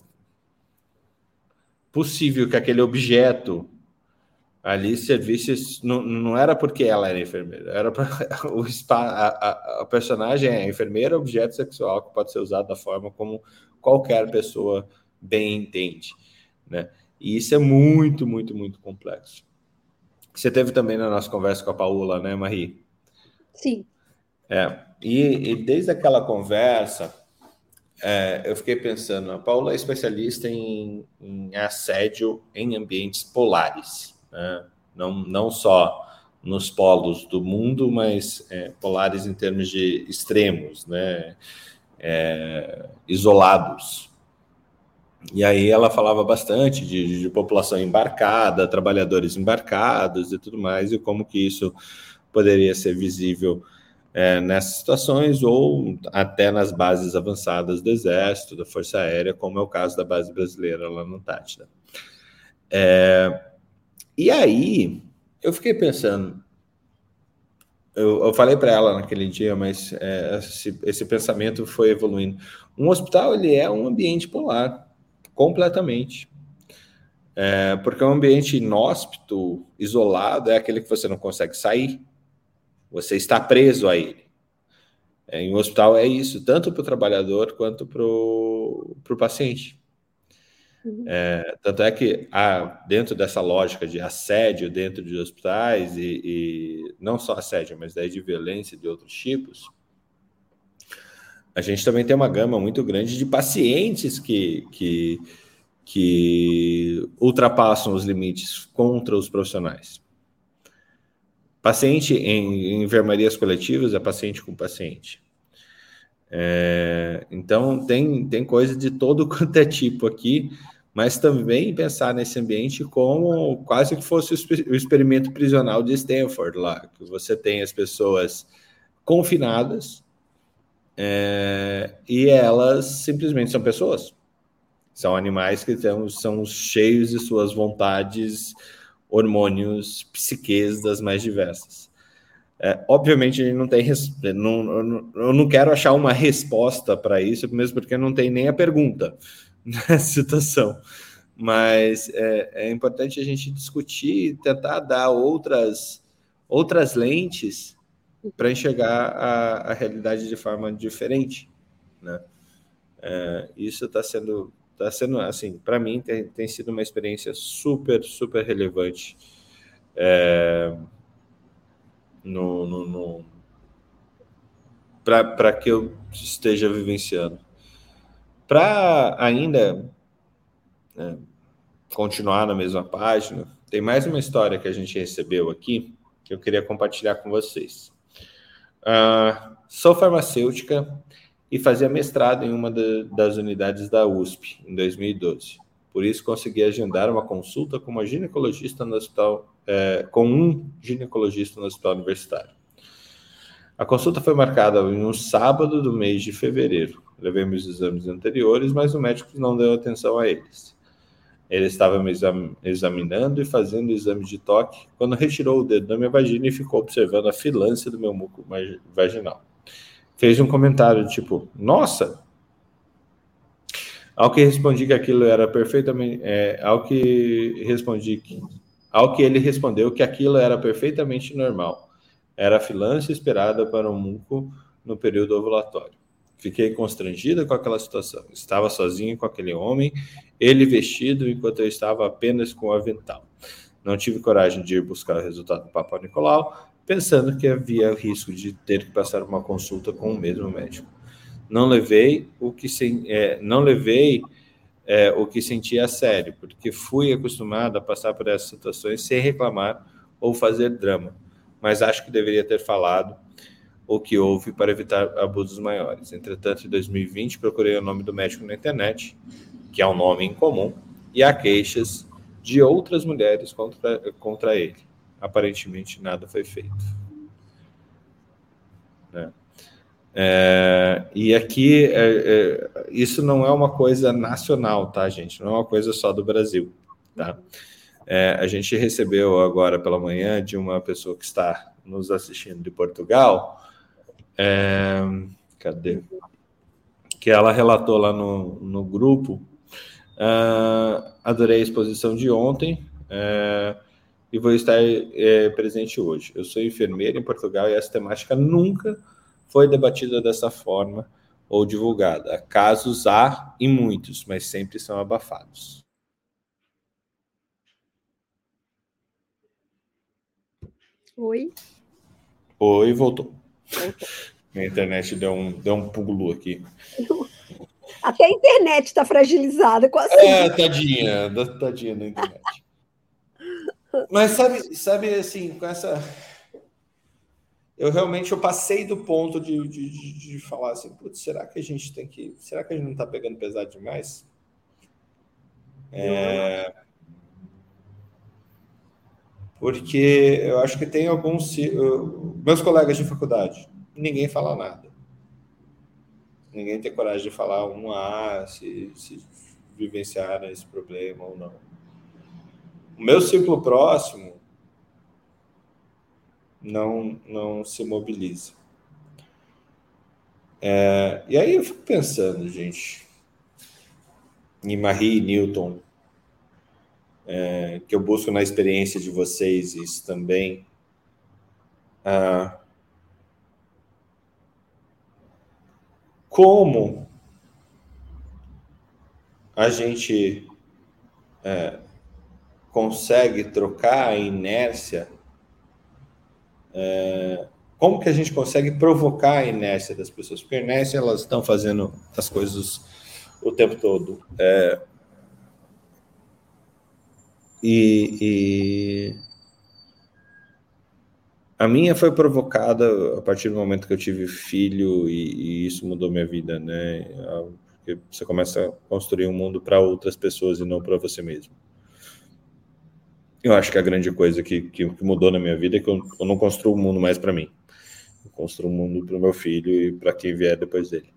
possível que aquele objeto ali servisse não, não era porque ela era enfermeira, era para o a, a, a, personagem é enfermeira, objeto sexual que pode ser usado da forma como qualquer pessoa bem entende, né? E isso é muito, muito, muito complexo. Você teve também na nossa conversa com a Paula, né, Marie? Sim. É, e, e desde aquela conversa, é, eu fiquei pensando, a Paula é especialista em, em assédio em ambientes polares, né? não, não só nos polos do mundo, mas é, polares em termos de extremos, né? É, isolados. E aí ela falava bastante de, de, população embarcada, trabalhadores embarcados e tudo mais, e como que isso poderia ser visível é, nessas situações ou até nas bases avançadas do Exército, da Força Aérea, como é o caso da base brasileira lá no Antártida. É, e aí eu fiquei pensando, eu, eu falei para ela naquele dia, mas é, esse, esse, pensamento foi evoluindo. Um hospital ele é um ambiente polar, completamente. É, porque um ambiente inóspito, isolado, é aquele que você não consegue sair, você está preso a ele. É, em um hospital é isso, tanto para o trabalhador quanto para o paciente. Uhum. É, tanto é que dentro dessa lógica de assédio dentro de hospitais, e, e, não só assédio, mas daí de violência de outros tipos, a gente também tem uma gama muito grande de pacientes que, que, que ultrapassam os limites contra os profissionais. Paciente em, enfermarias coletivas é paciente com paciente. É, então, tem, tem coisa de todo quanto é tipo aqui, mas também pensar nesse ambiente como quase que fosse o experimento prisional de Stanford lá, que você tem as pessoas confinadas É, e elas simplesmente são pessoas. São animais que têm, são cheios de suas vontades, hormônios, psiques das mais diversas. É, obviamente, não tem. Não, eu não quero achar uma resposta para isso, mesmo porque não tem nem a pergunta na situação. Mas é, é importante a gente discutir e tentar dar outras, outras lentes para enxergar a, a, realidade de forma diferente. Né? É, isso está sendo, tá sendo, assim, para mim, tem, tem sido uma experiência super, super relevante. É, no, no, no para que eu esteja vivenciando. Para ainda né, continuar na mesma página, tem mais uma história que a gente recebeu aqui que eu queria compartilhar com vocês. Uh, sou farmacêutica e fazia mestrado em uma das unidades da USP em 2012. Por isso consegui agendar uma consulta com uma ginecologista no hospital é, com um ginecologista no hospital universitário. A consulta foi marcada em um sábado do mês de fevereiro. Levei meus exames anteriores, mas o médico não deu atenção a eles. Ele estava me examinando e fazendo exame de toque quando retirou o dedo da minha vagina e ficou observando a filância do meu muco vaginal. Fez um comentário tipo: Nossa! Ao que respondi que aquilo era perfeitamente. É, ao que respondi que ao que ele respondeu que aquilo era perfeitamente normal. Era a filância esperada para um muco no período ovulatório. Fiquei constrangida com aquela situação. Estava sozinha com aquele homem, ele vestido, enquanto eu estava apenas com o avental. Não tive coragem de ir buscar o resultado do Papa Nicolau, pensando que havia risco de ter que passar uma consulta com o mesmo médico. Não levei o que sem, é, não levei é, o que sentia a sério, porque fui acostumado a passar por essas situações sem reclamar ou fazer drama, mas acho que deveria ter falado o que houve para evitar abusos maiores. Entretanto, em 2020, procurei o nome do médico na internet, que é um nome incomum, e há queixas de outras mulheres contra, contra ele. Aparentemente, nada foi feito. Né? É, e aqui, é, é, isso não é uma coisa nacional, tá, gente? Não é uma coisa só do Brasil, tá? É, a gente recebeu agora pela manhã de uma pessoa que está nos assistindo de Portugal, é, cadê? Que ela relatou lá no, no grupo. Uh, adorei a exposição de ontem uh, e vou estar uh, presente hoje. Eu sou enfermeira em Portugal e essa temática nunca foi debatida dessa forma ou divulgada. Casos há e muitos, mas sempre são abafados. Oi. Oi, voltou. Minha internet deu um, deu um pulo aqui. Até a internet está fragilizada com a É, tadinha, tadinha da internet. Mas sabe, sabe assim, com essa eu realmente eu passei do ponto de, de, de, de falar assim, putz, será que a gente tem que. Será que a gente não está pegando pesado demais? É, porque eu acho que tem alguns. Meus colegas de faculdade, ninguém fala nada. Ninguém tem coragem de falar um A, se, se vivenciaram esse problema ou não. O meu ciclo próximo, não, não se mobiliza. É, e aí eu fico pensando, gente, em Marie Newton, é, que eu busco na experiência de vocês isso também. Ah, como a gente é, consegue trocar a inércia é, como que a gente consegue provocar a inércia das pessoas? Porque a inércia, elas estão fazendo as coisas o tempo todo. É, e, e, a minha foi provocada a partir do momento que eu tive filho e, e isso mudou minha vida, né? Porque você começa a construir um mundo para outras pessoas e não para você mesmo. Eu acho que a grande coisa que, que, mudou na minha vida é que eu, eu não construo o um mundo mais para mim. Eu construo um mundo para o meu filho e para quem vier depois dele.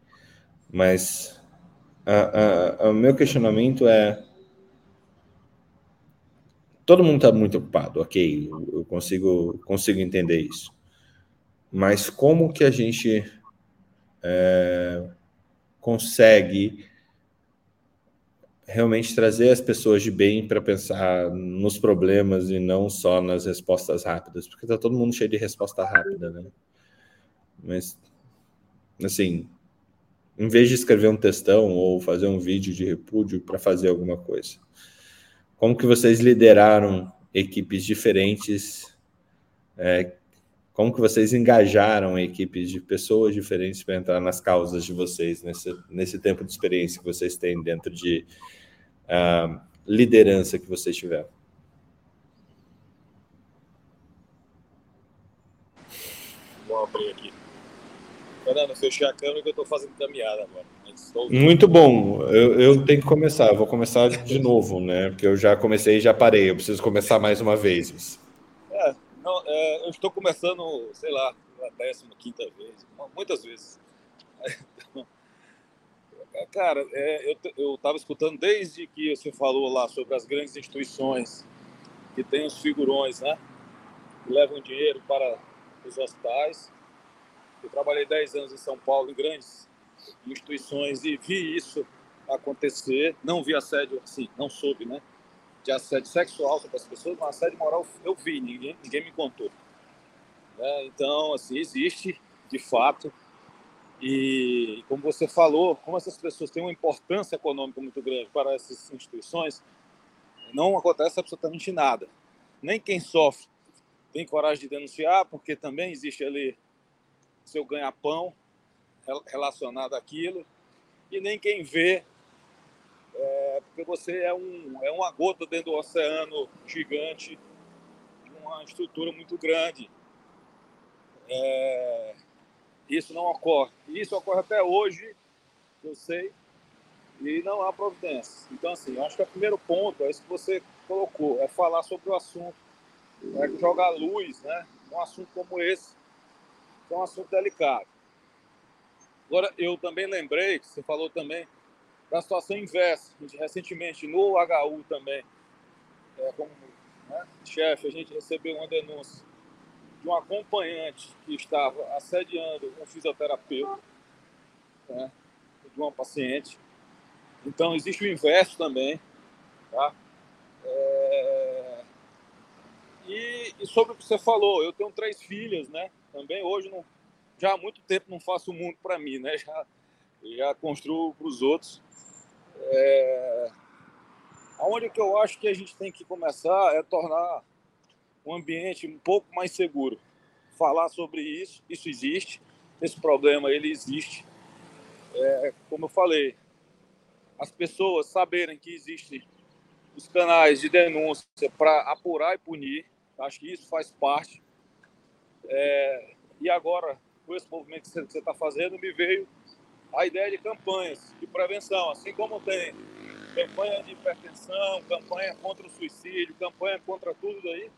Mas o meu questionamento é todo mundo está muito ocupado, ok, eu consigo, consigo entender isso. Mas como que a gente é, consegue realmente trazer as pessoas de bem para pensar nos problemas e não só nas respostas rápidas, porque está todo mundo cheio de resposta rápida, né? Mas, assim, em vez de escrever um textão ou fazer um vídeo de repúdio para fazer alguma coisa, como que vocês lideraram equipes diferentes? É, como que vocês engajaram equipes de pessoas diferentes para entrar nas causas de vocês nesse, nesse tempo de experiência que vocês têm dentro de uh, liderança que vocês tiveram? Vou abrir aqui. Fernando, fechei a câmera que eu estou fazendo caminhada agora. Muito bom. Eu, eu, tenho que começar. Eu vou começar de novo, né? Porque eu já comecei e já parei. Eu preciso começar mais uma vez. É, não, é, eu estou começando, sei lá, a décima, quinta vez, muitas vezes. Cara, é, eu estava escutando desde que você falou lá sobre as grandes instituições que têm os figurões, né? Que levam dinheiro para os hospitais. Eu trabalhei 10 anos em São Paulo, em grandes instituições e vi isso acontecer. Não vi assédio, assim, não soube, né? De assédio sexual sobre as pessoas, mas assédio moral eu vi, ninguém, ninguém me contou. Né? Então, assim, existe de fato. E como você falou, como essas pessoas têm uma importância econômica muito grande para essas instituições, não acontece absolutamente nada. Nem quem sofre tem coragem de denunciar, porque também existe ali seu ganha-pão, relacionado àquilo, e nem quem vê, é, porque você é, um, é uma gota dentro do oceano gigante, uma estrutura muito grande. É, isso não ocorre. Isso ocorre até hoje, eu sei, e não há providência. Então, assim, acho que o primeiro ponto é isso que você colocou, é falar sobre o assunto, é jogar luz, né? Um assunto como esse, que é um assunto delicado. Agora, eu também lembrei, que você falou também, da situação inversa. Recentemente, no HU também, é, como né, chefe, a gente recebeu uma denúncia de um acompanhante que estava assediando um fisioterapeuta, né, de uma paciente. Então, existe o inverso também. Tá? É... E, e, sobre o que você falou, eu tenho três filhas, né? Também hoje não já há muito tempo não faço o mundo para mim, né? Já, já construo para os outros. É... Aonde que eu acho que a gente tem que começar é tornar o ambiente um pouco mais seguro. Falar sobre isso, isso existe, esse problema ele existe. É, como eu falei, as pessoas saberem que existem os canais de denúncia para apurar e punir, acho que isso faz parte. É, e agora, com esse movimento que você está fazendo, me veio a ideia de campanhas de prevenção, assim como tem campanha de hipertensão, campanha contra o suicídio, campanha contra tudo daí.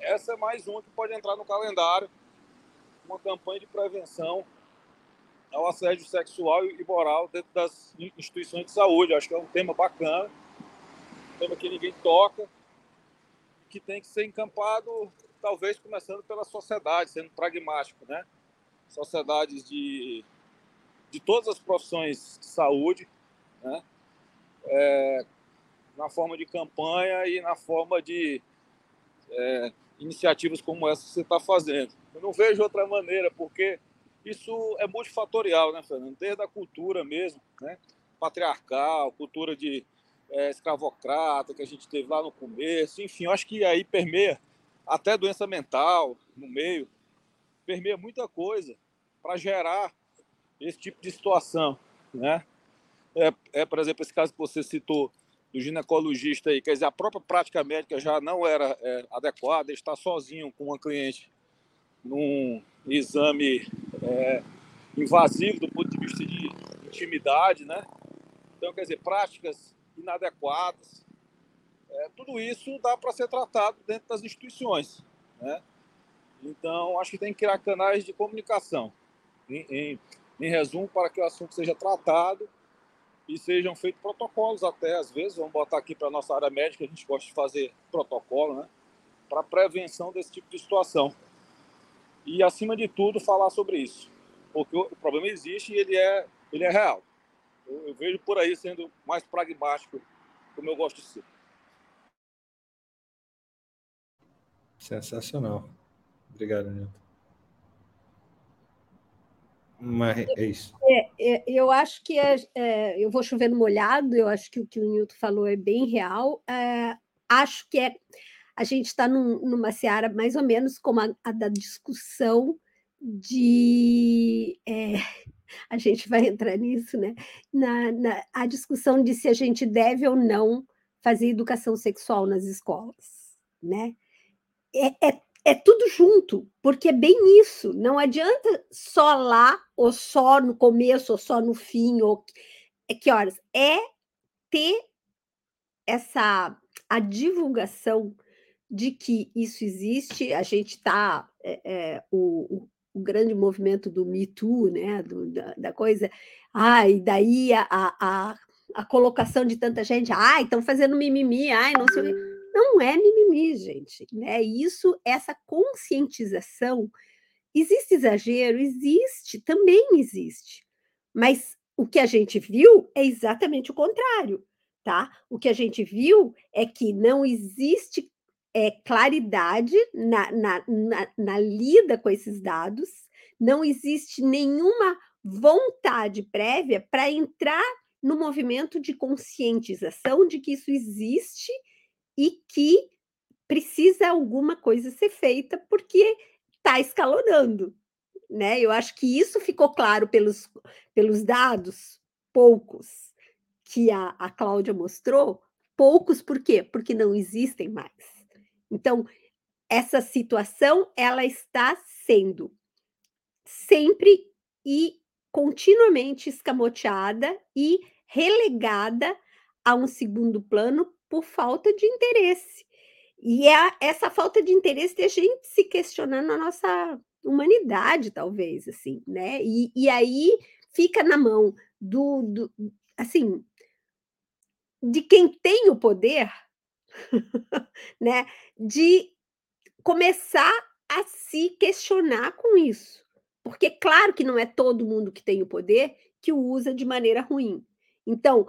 Essa é mais uma que pode entrar no calendário, uma campanha de prevenção ao assédio sexual e moral dentro das instituições de saúde. Acho que é um tema bacana, um tema que ninguém toca, que tem que ser encampado, talvez começando pela sociedade, sendo pragmático, né? Sociedades de, de todas as profissões de saúde, né? É, na forma de campanha e na forma de é, iniciativas como essa que você está fazendo. Eu não vejo outra maneira, porque isso é multifatorial, né, Fernando? Desde a cultura mesmo, né? patriarcal, cultura de é, escravocrata que a gente teve lá no começo, enfim, eu acho que aí permeia até doença mental no meio permeia muita coisa para gerar esse tipo de situação, né? É, é, por exemplo, esse caso que você citou do ginecologista aí, quer dizer, a própria prática médica já não era é, adequada, está sozinho com uma cliente num exame é, invasivo do ponto de vista de intimidade, né? Então, quer dizer, práticas inadequadas, é, tudo isso dá para ser tratado dentro das instituições, né? Então, acho que tem que criar canais de comunicação. Em, em, em resumo, para que o assunto seja tratado e sejam feitos protocolos até, às vezes, vamos botar aqui para a nossa área médica, a gente gosta de fazer protocolo, né? Para prevenção desse tipo de situação. E, acima de tudo, falar sobre isso. Porque o problema existe e ele é, ele é real. Eu, eu vejo por aí sendo mais pragmático, como eu gosto de ser. Sensacional. Obrigado, Nilton. Mas é isso. É, é, eu acho que é, é, eu vou chover no molhado, eu acho que o que o Nilton falou é bem real. É, acho que é a gente está num, numa seara mais ou menos como a, a da discussão de. É, a gente vai entrar nisso, né? Na, na, a discussão de se a gente deve ou não fazer educação sexual nas escolas, né? É, é, é tudo junto, porque é bem isso. Não adianta só lá, ou só no começo, ou só no fim, ou é que horas? É ter essa a divulgação de que isso existe. A gente está é, é, o, o, grande movimento do Me Too, né? Do, da, da, coisa. Ah, e daí a, a, a, colocação de tanta gente, ai, estão fazendo mimimi, ai, não sei o não é mimimi, gente. Né? Isso, essa conscientização, existe exagero? Existe, também existe. Mas o que a gente viu é exatamente o contrário, tá? O que a gente viu é que não existe é, claridade na, na, na, na lida com esses dados, não existe nenhuma vontade prévia para entrar no movimento de conscientização de que isso existe e que precisa alguma coisa ser feita porque está escalonando. Né? Eu acho que isso ficou claro pelos, pelos dados, poucos, que a, a Cláudia mostrou, poucos por quê? Porque não existem mais. Então, essa situação ela está sendo sempre e continuamente escamoteada e relegada a um segundo plano por falta de interesse. E é essa falta de interesse de a gente se questionando a nossa humanidade, talvez, assim, né? E, e aí fica na mão do, do, assim, de quem tem o poder, né? De começar a se questionar com isso. Porque, claro que não é todo mundo que tem o poder que o usa de maneira ruim. Então,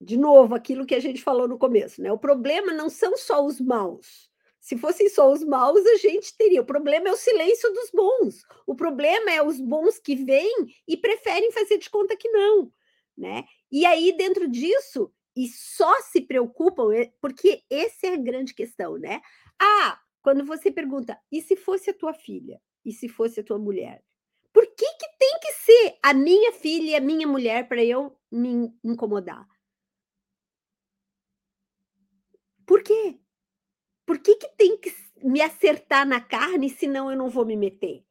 de novo, aquilo que a gente falou no começo, né? O problema não são só os maus. Se fossem só os maus, a gente teria. O problema é o silêncio dos bons. O problema é os bons que vêm e preferem fazer de conta que não, né? E aí, dentro disso, e só se preocupam, é, porque essa é a grande questão, né? Ah, quando você pergunta, e se fosse a tua filha? E se fosse a tua mulher? Por que, que tem que ser a minha filha e a minha mulher para eu me incomodar? Por quê? Por que, que tem que me acertar na carne, senão eu não vou me meter?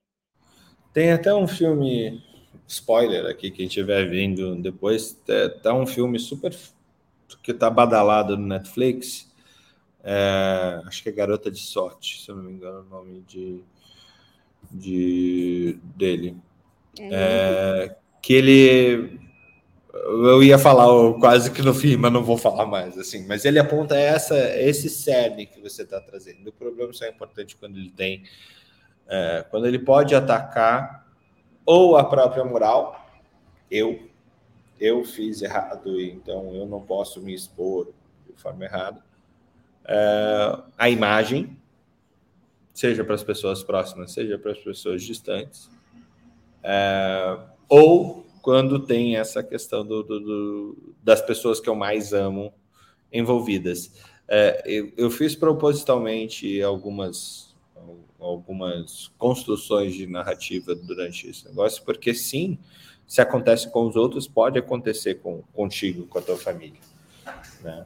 Tem até um filme, spoiler aqui, quem estiver vindo depois, tá, um filme super que tá badalado no Netflix. É, acho que é Garota de Sorte, se eu não me engano, o nome de, de dele. É, é que ele eu ia falar quase que no fim, mas não vou falar mais, assim. Mas ele aponta essa, esse cerne que você está trazendo. O problema só é importante quando ele tem, é, quando ele pode atacar ou a própria moral. Eu, eu fiz errado, então eu não posso me expor de forma errada. É, a imagem, seja para as pessoas próximas, seja para as pessoas distantes. É, ou quando tem essa questão do, do, do, das pessoas que eu mais amo envolvidas. É, eu, eu, fiz propositalmente algumas, algumas construções de narrativa durante esse negócio, porque sim, se acontece com os outros, pode acontecer com, contigo, com a tua família. Né?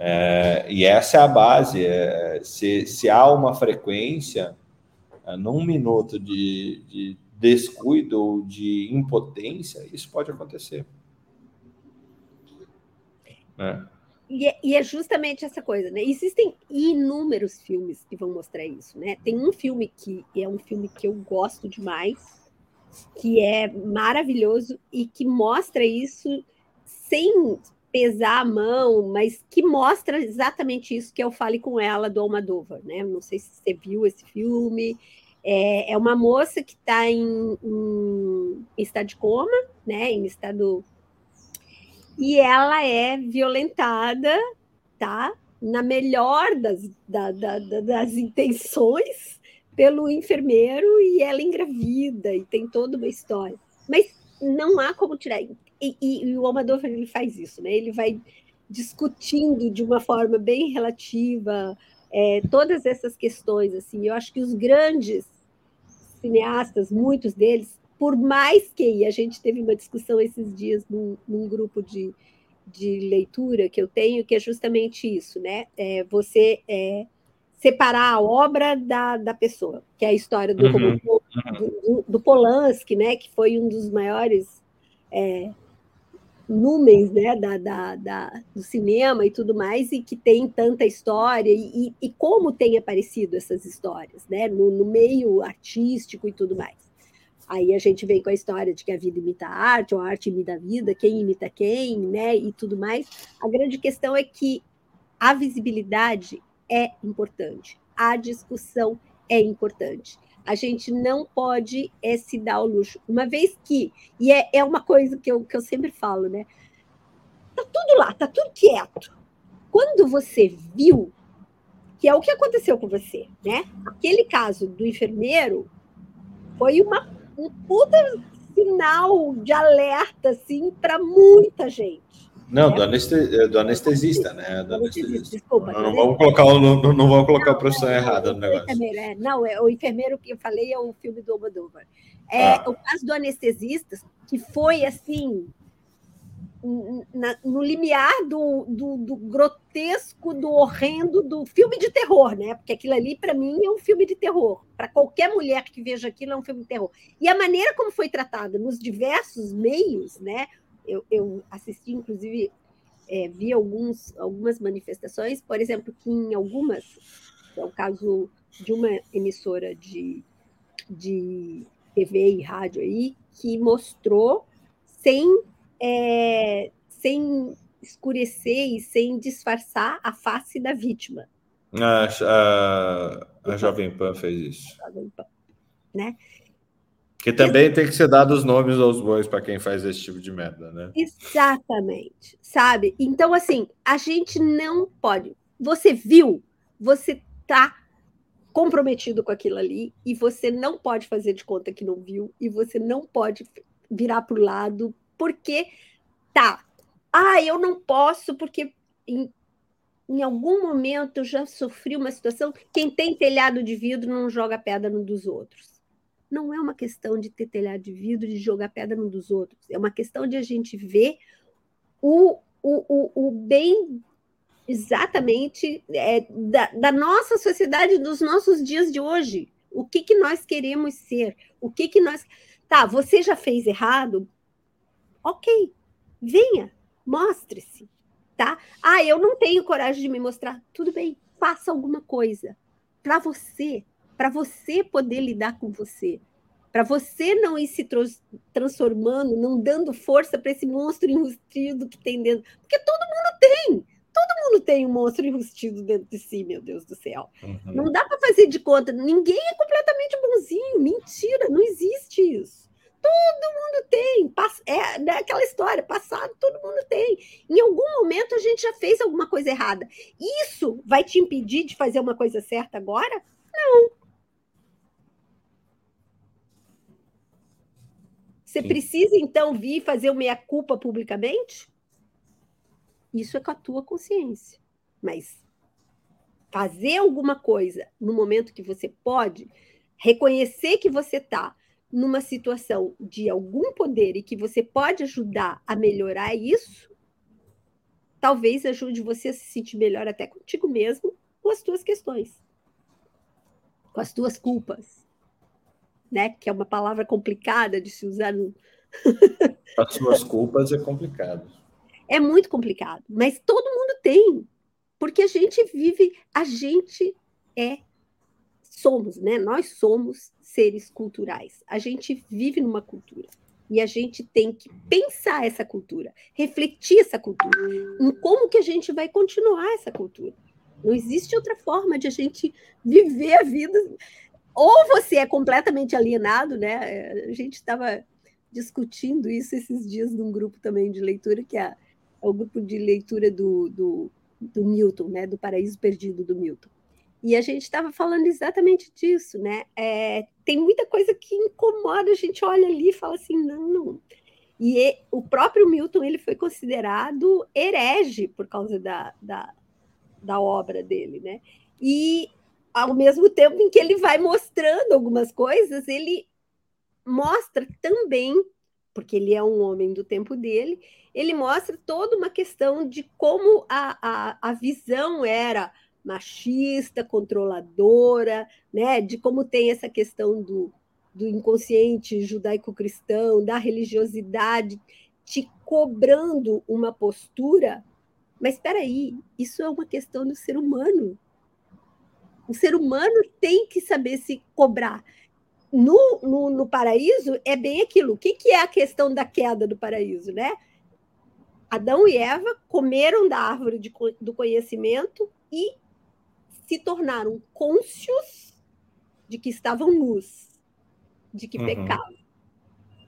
É, e essa é a base. É, se, se há uma frequência, é, num minuto de, de descuido ou de impotência, isso pode acontecer. É. e, é, e, é, justamente essa coisa, né? Existem inúmeros filmes que vão mostrar isso, né? Tem um filme que é um filme que eu gosto demais, que é maravilhoso e que mostra isso sem pesar a mão, mas que mostra exatamente isso que é o Fale com Ela do Almadova, né? Não sei se você viu esse filme. É, é uma moça que está em, em, estado de coma, né? Em estado e ela é violentada, tá? Na melhor das, da, da, das intenções pelo enfermeiro e ela engravida e tem toda uma história. Mas não há como tirar. E, e, e o Almodóvar ele faz isso, né? Ele vai discutindo de uma forma bem relativa é, todas essas questões. Assim, eu acho que os grandes cineastas, muitos deles, por mais que, e a gente teve uma discussão esses dias num, num grupo de, de leitura que eu tenho, que é justamente isso, né? É você é, separar a obra da, da pessoa, que é a história do, uhum. do, do, Polanski, né? Que foi um dos maiores é, números né, da, da, da, do cinema e tudo mais, e que tem tanta história, e, e como tem aparecido essas histórias, né? No, no meio artístico e tudo mais. Aí a gente vem com a história de que a vida imita a arte, ou a arte imita a vida, quem imita quem, né, e tudo mais. A grande questão é que a visibilidade é importante, a discussão é importante. A gente não pode é, se dar o luxo, uma vez que, e é, é uma coisa que eu, que eu sempre falo, né? Tá tudo lá, tá tudo quieto. Quando você viu, que é o que aconteceu com você, né? Aquele caso do enfermeiro foi uma um puta sinal de alerta, assim, para muita gente. Não, né? do, anestesista, do anestesista, né? Do anestesista. Desculpa. Não, não vamos colocar, o, não, não vamos colocar a profissão é, errada no negócio. É, não, é, o enfermeiro que eu falei é o filme do Almodóvar. É, ah. O caso do anestesista, que foi, assim, na, no limiar do, do, do, grotesco, do horrendo, do filme de terror, né? Porque aquilo ali, para mim, é um filme de terror. Para qualquer mulher que veja aquilo, é um filme de terror. E a maneira como foi tratado nos diversos meios, né? Eu, eu assisti, inclusive, é, vi alguns, algumas manifestações, por exemplo, que em algumas, é o caso de uma emissora de, de TV e rádio aí, que mostrou sem é, sem escurecer e sem disfarçar a face da vítima. A, a, a Jovem Pan fez isso. Jovem Pan, né? Que também tem que ser dado os nomes aos bois para quem faz esse tipo de merda, né? Exatamente, sabe? Então, assim, a gente não pode. Você viu, você tá comprometido com aquilo ali e você não pode fazer de conta que não viu e você não pode virar para o lado porque tá. Ah, eu não posso porque em, em algum momento eu já sofri uma situação. Quem tem telhado de vidro não joga pedra no dos outros. Não é uma questão de ter telhado de vidro de jogar pedra no dos outros. É uma questão de a gente ver o, o, o, o bem exatamente é, da, da, nossa sociedade, dos nossos dias de hoje. O que, que nós queremos ser? O que, que nós. Tá, você já fez errado? Ok, venha, mostre-se, tá? Ah, eu não tenho coragem de me mostrar. Tudo bem, faça alguma coisa para você, para você poder lidar com você, para você não ir se transformando, não dando força para esse monstro enrustido que tem dentro, porque todo mundo tem. Todo mundo tem um monstro enrustido dentro de si, meu Deus do céu. Uhum. Não dá para fazer de conta. Ninguém é completamente bonzinho. Mentira, não existe isso. Todo mundo tem. É né, aquela história, passado todo mundo tem. Em algum momento a gente já fez alguma coisa errada. Isso vai te impedir de fazer uma coisa certa agora? Não. Você Sim. precisa, então, vir fazer uma meia-culpa publicamente? Isso é com a tua consciência. Mas fazer alguma coisa no momento que você pode, reconhecer que você está numa situação de algum poder e que você pode ajudar a melhorar isso, talvez ajude você a se sentir melhor até contigo mesmo com as tuas questões, com as tuas culpas, né? Que é uma palavra complicada de se usar no... as suas culpas é complicado. É muito complicado, mas todo mundo tem, porque a gente vive, a gente é somos, né? Nós somos seres culturais. A gente vive numa cultura. E a gente tem que pensar essa cultura, refletir essa cultura, em como que a gente vai continuar essa cultura. Não existe outra forma de a gente viver a vida. Ou você é completamente alienado, né? A gente estava discutindo isso esses dias num grupo também de leitura, que é, é o grupo de leitura do, do, do Milton, né? Do Paraíso Perdido do Milton. E a gente estava falando exatamente disso, né? É, tem muita coisa que incomoda, a gente olha ali e fala assim, não, não. E e o próprio Milton ele foi considerado herege por causa da, da, da obra dele, né? E ao mesmo tempo em que ele vai mostrando algumas coisas, ele mostra também, porque ele é um homem do tempo dele, ele mostra toda uma questão de como a, a, a visão era machista, controladora, né? De como tem essa questão do, do inconsciente judaico-cristão, da religiosidade, te cobrando uma postura. Mas espera aí, isso é uma questão do ser humano. O ser humano tem que saber se cobrar. No, no, no paraíso é bem aquilo. O que, que é a questão da queda do paraíso, né? Adão e Eva comeram da árvore de, do conhecimento e se tornaram cônscios de que estavam nus, de que uhum. pecavam,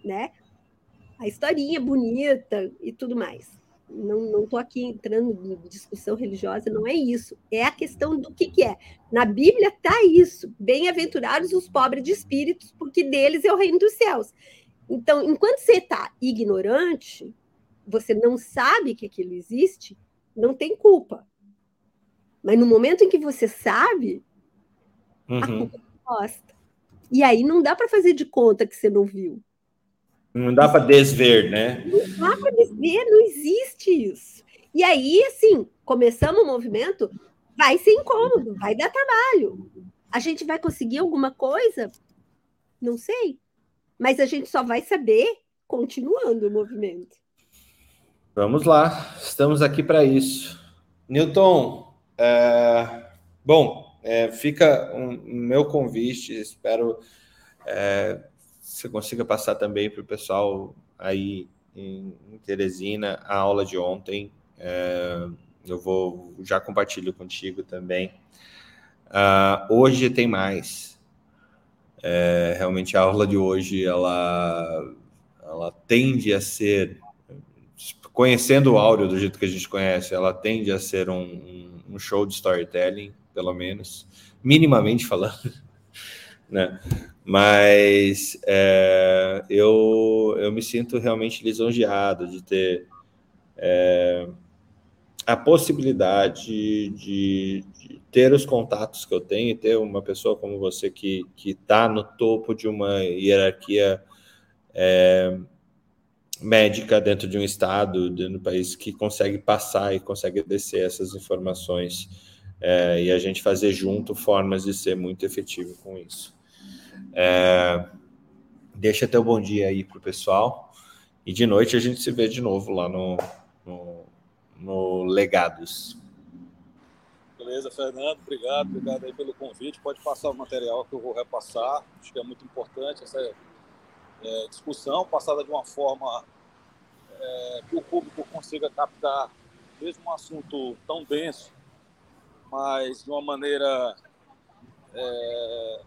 né? A historinha bonita e tudo mais. Não estou aqui entrando em discussão religiosa, não é isso. É a questão do que, que é. Na Bíblia está isso. Bem-aventurados os pobres de espíritos, porque deles é o reino dos céus. Então, enquanto você está ignorante, você não sabe que aquilo existe, não tem culpa. Mas no momento em que você sabe, uhum. a culpa gosta. E aí não dá para fazer de conta que você não viu. Não dá para desver, né? Não dá para desver, não existe isso. E aí, assim, começamos o movimento, vai ser incômodo, vai dar trabalho. A gente vai conseguir alguma coisa? Não sei. Mas a gente só vai saber continuando o movimento. Vamos lá, estamos aqui para isso. Newton, é, bom, é, fica o um, meu convite, espero é, você consiga passar também para o pessoal aí em, Teresina a aula de ontem. É, eu vou já compartilho contigo também. Uh, hoje tem mais. É, realmente a aula de hoje ela, ela tende a ser conhecendo o áudio do jeito que a gente conhece, ela tende a ser um, um show de storytelling, pelo menos, minimamente falando, né? Mas é, eu, eu me sinto realmente lisonjeado de ter é, a possibilidade de, de, ter os contatos que eu tenho e ter uma pessoa como você que está no topo de uma hierarquia é, médica dentro de um estado, dentro do país, que consegue passar e consegue descer essas informações é, e a gente fazer junto formas de ser muito efetivo com isso. É, deixa até o bom dia aí para o pessoal e de noite a gente se vê de novo lá no, no, no Legados. Beleza, Fernando, obrigado, obrigado aí pelo convite. Pode passar o material que eu vou repassar. Acho que é muito importante essa é, discussão passada de uma forma é, que o público consiga captar, mesmo um assunto tão denso, mas de uma maneira é,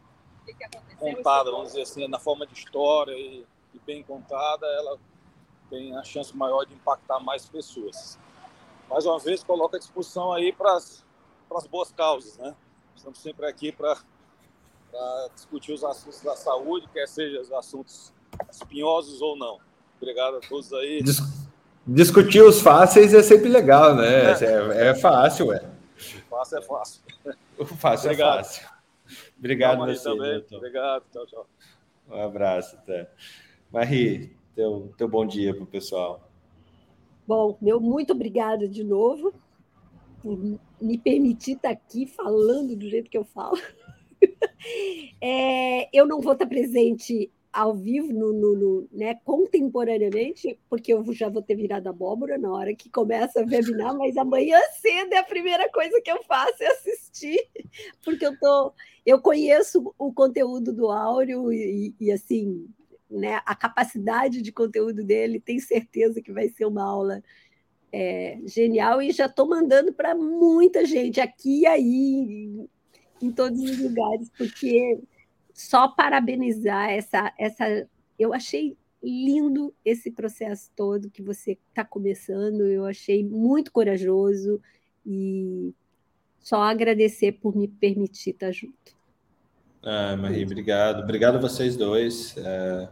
contada, vamos dizer assim, na forma de história e, e bem contada, ela tem a chance maior de impactar mais pessoas. Mais uma vez, coloco a discussão aí para as boas causas, né? Estamos sempre aqui para discutir os assuntos da saúde, quer sejam os assuntos espinhosos ou não. Obrigado a todos aí. Dis discutir os fáceis é sempre legal, né? É, é, é fácil, ué. Fácil é fácil. O fácil é Obrigado. é fácil. Obrigado, você. Também. Obrigado, tchau, tchau. Um abraço, até. Marie, teu, teu bom dia para o pessoal. Bom, meu muito obrigada de novo por me permitir estar aqui falando do jeito que eu falo. É, eu não vou estar presente ao vivo, no, no, no, né, contemporaneamente, porque eu já vou ter virado abóbora na hora que começa a webinar, mas amanhã cedo é a primeira coisa que eu faço é assistir, porque eu tô, eu conheço o conteúdo do Áureo e, e assim, né, a capacidade de conteúdo dele, tenho certeza que vai ser uma aula é, genial e já estou mandando para muita gente aqui e aí, em todos os lugares, porque só parabenizar essa, essa. Eu achei lindo esse processo todo que você está começando, eu achei muito corajoso e só agradecer por me permitir estar junto. Ah, Marie, obrigado. Obrigado a vocês dois é,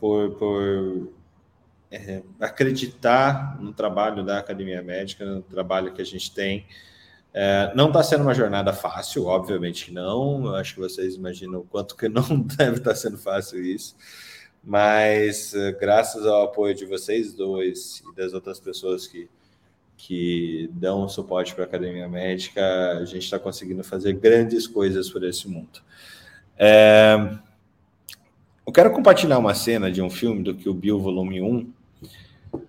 por, por é, acreditar no trabalho da Academia Médica, no trabalho que a gente tem. É, não está sendo uma jornada fácil, obviamente que não. Eu acho que vocês imaginam o quanto que não deve estar tá sendo fácil isso. Mas é, graças ao apoio de vocês dois e das outras pessoas que, que dão suporte para a Academia Médica, a gente está conseguindo fazer grandes coisas por esse mundo. É, eu quero compartilhar uma cena de um filme do que o Bill Volume 1,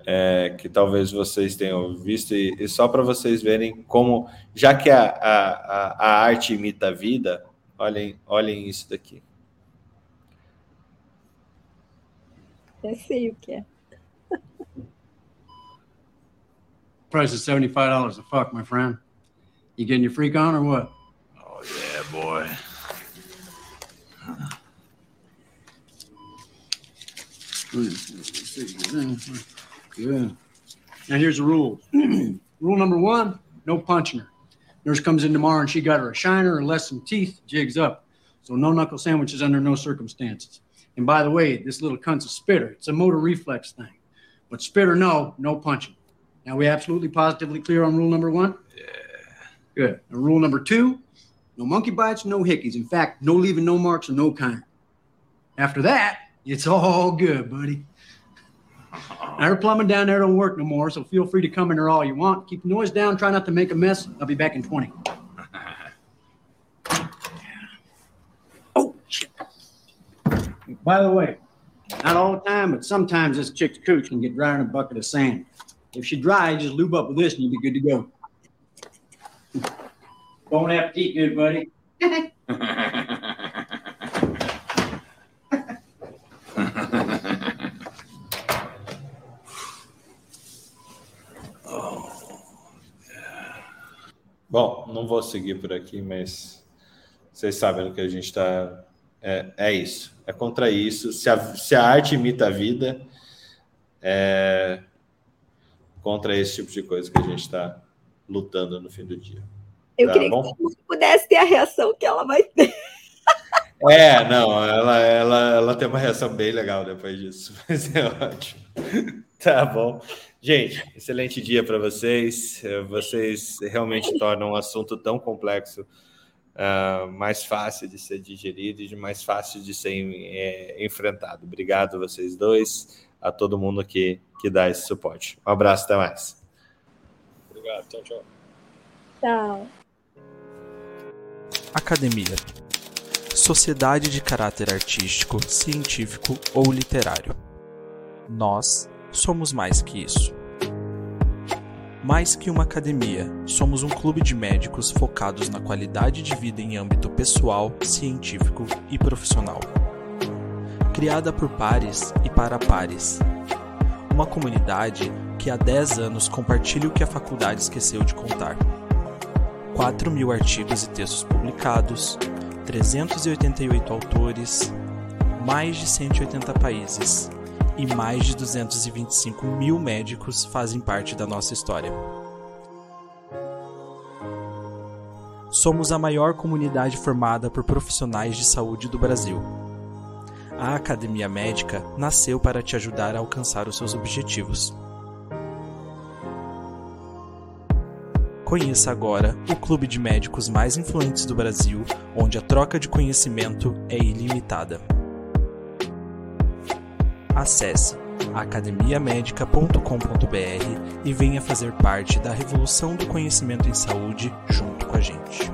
é, que talvez vocês tenham visto, e, e só para vocês verem como, já que a, a, a arte imita a vida, olhem, olhem isso daqui. Eu sei o que é. Price is $75 a fuck, my friend. You getting your freak on or what? Oh, yeah, boy. Good. Now here's the rule. rule number one: no punching her. Nurse comes in tomorrow and she got her a shiner or less some teeth, jigs up. So no knuckle sandwiches under no circumstances. And by the way, this little cunt's a spitter. It's a motor reflex thing. But spitter, no, no punching. Now we absolutely positively clear on rule number one? Yeah. Good. And rule number two, no monkey bites, no hickeys. In fact, no leaving no marks of no kind. After that, it's all good, buddy. Now, her plumbing down there don't work no more, so feel free to come in there all you want. Keep the noise down. Try not to make a mess. I'll be back in 20. oh, shit. By the way, not all the time, but sometimes this chick's cooch can get dry in a bucket of sand. If she dry, just lube up with this and you'll be good to go. Don't have to eat good, buddy. não vou seguir por aqui, mas vocês sabem o que a gente está. É, é isso, é contra isso. Se a, se a arte imita a vida, é contra esse tipo de coisa que a gente está lutando no fim do dia. Eu tá queria bom? que pudesse ter a reação que ela vai ter. É, não, ela, ela, ela tem uma reação bem legal depois disso, mas é ótimo. Tá bom. Gente, excelente dia para vocês. Vocês realmente tornam um assunto tão complexo uh, mais fácil de ser digerido e mais fácil de ser é, enfrentado. Obrigado a vocês dois, a todo mundo que, que dá esse suporte. Um abraço, até mais. Obrigado, tchau, tchau. Tchau. Academia sociedade de caráter artístico, científico ou literário. Nós somos mais que isso. Mais que uma academia, somos um clube de médicos focados na qualidade de vida em âmbito pessoal, científico e profissional. Criada por pares e para pares. Uma comunidade que há 10 anos compartilha o que a faculdade esqueceu de contar. 4 mil artigos e textos publicados, 388 autores, mais de 180 países e mais de 225 mil médicos fazem parte da nossa história. Somos a maior comunidade formada por profissionais de saúde do Brasil. A Academia Médica nasceu para te ajudar a alcançar os seus objetivos. Conheça agora o clube de médicos mais influentes do Brasil, onde a troca de conhecimento é ilimitada. Acesse academiamedica.com.br e venha fazer parte da revolução do conhecimento em saúde junto com a gente.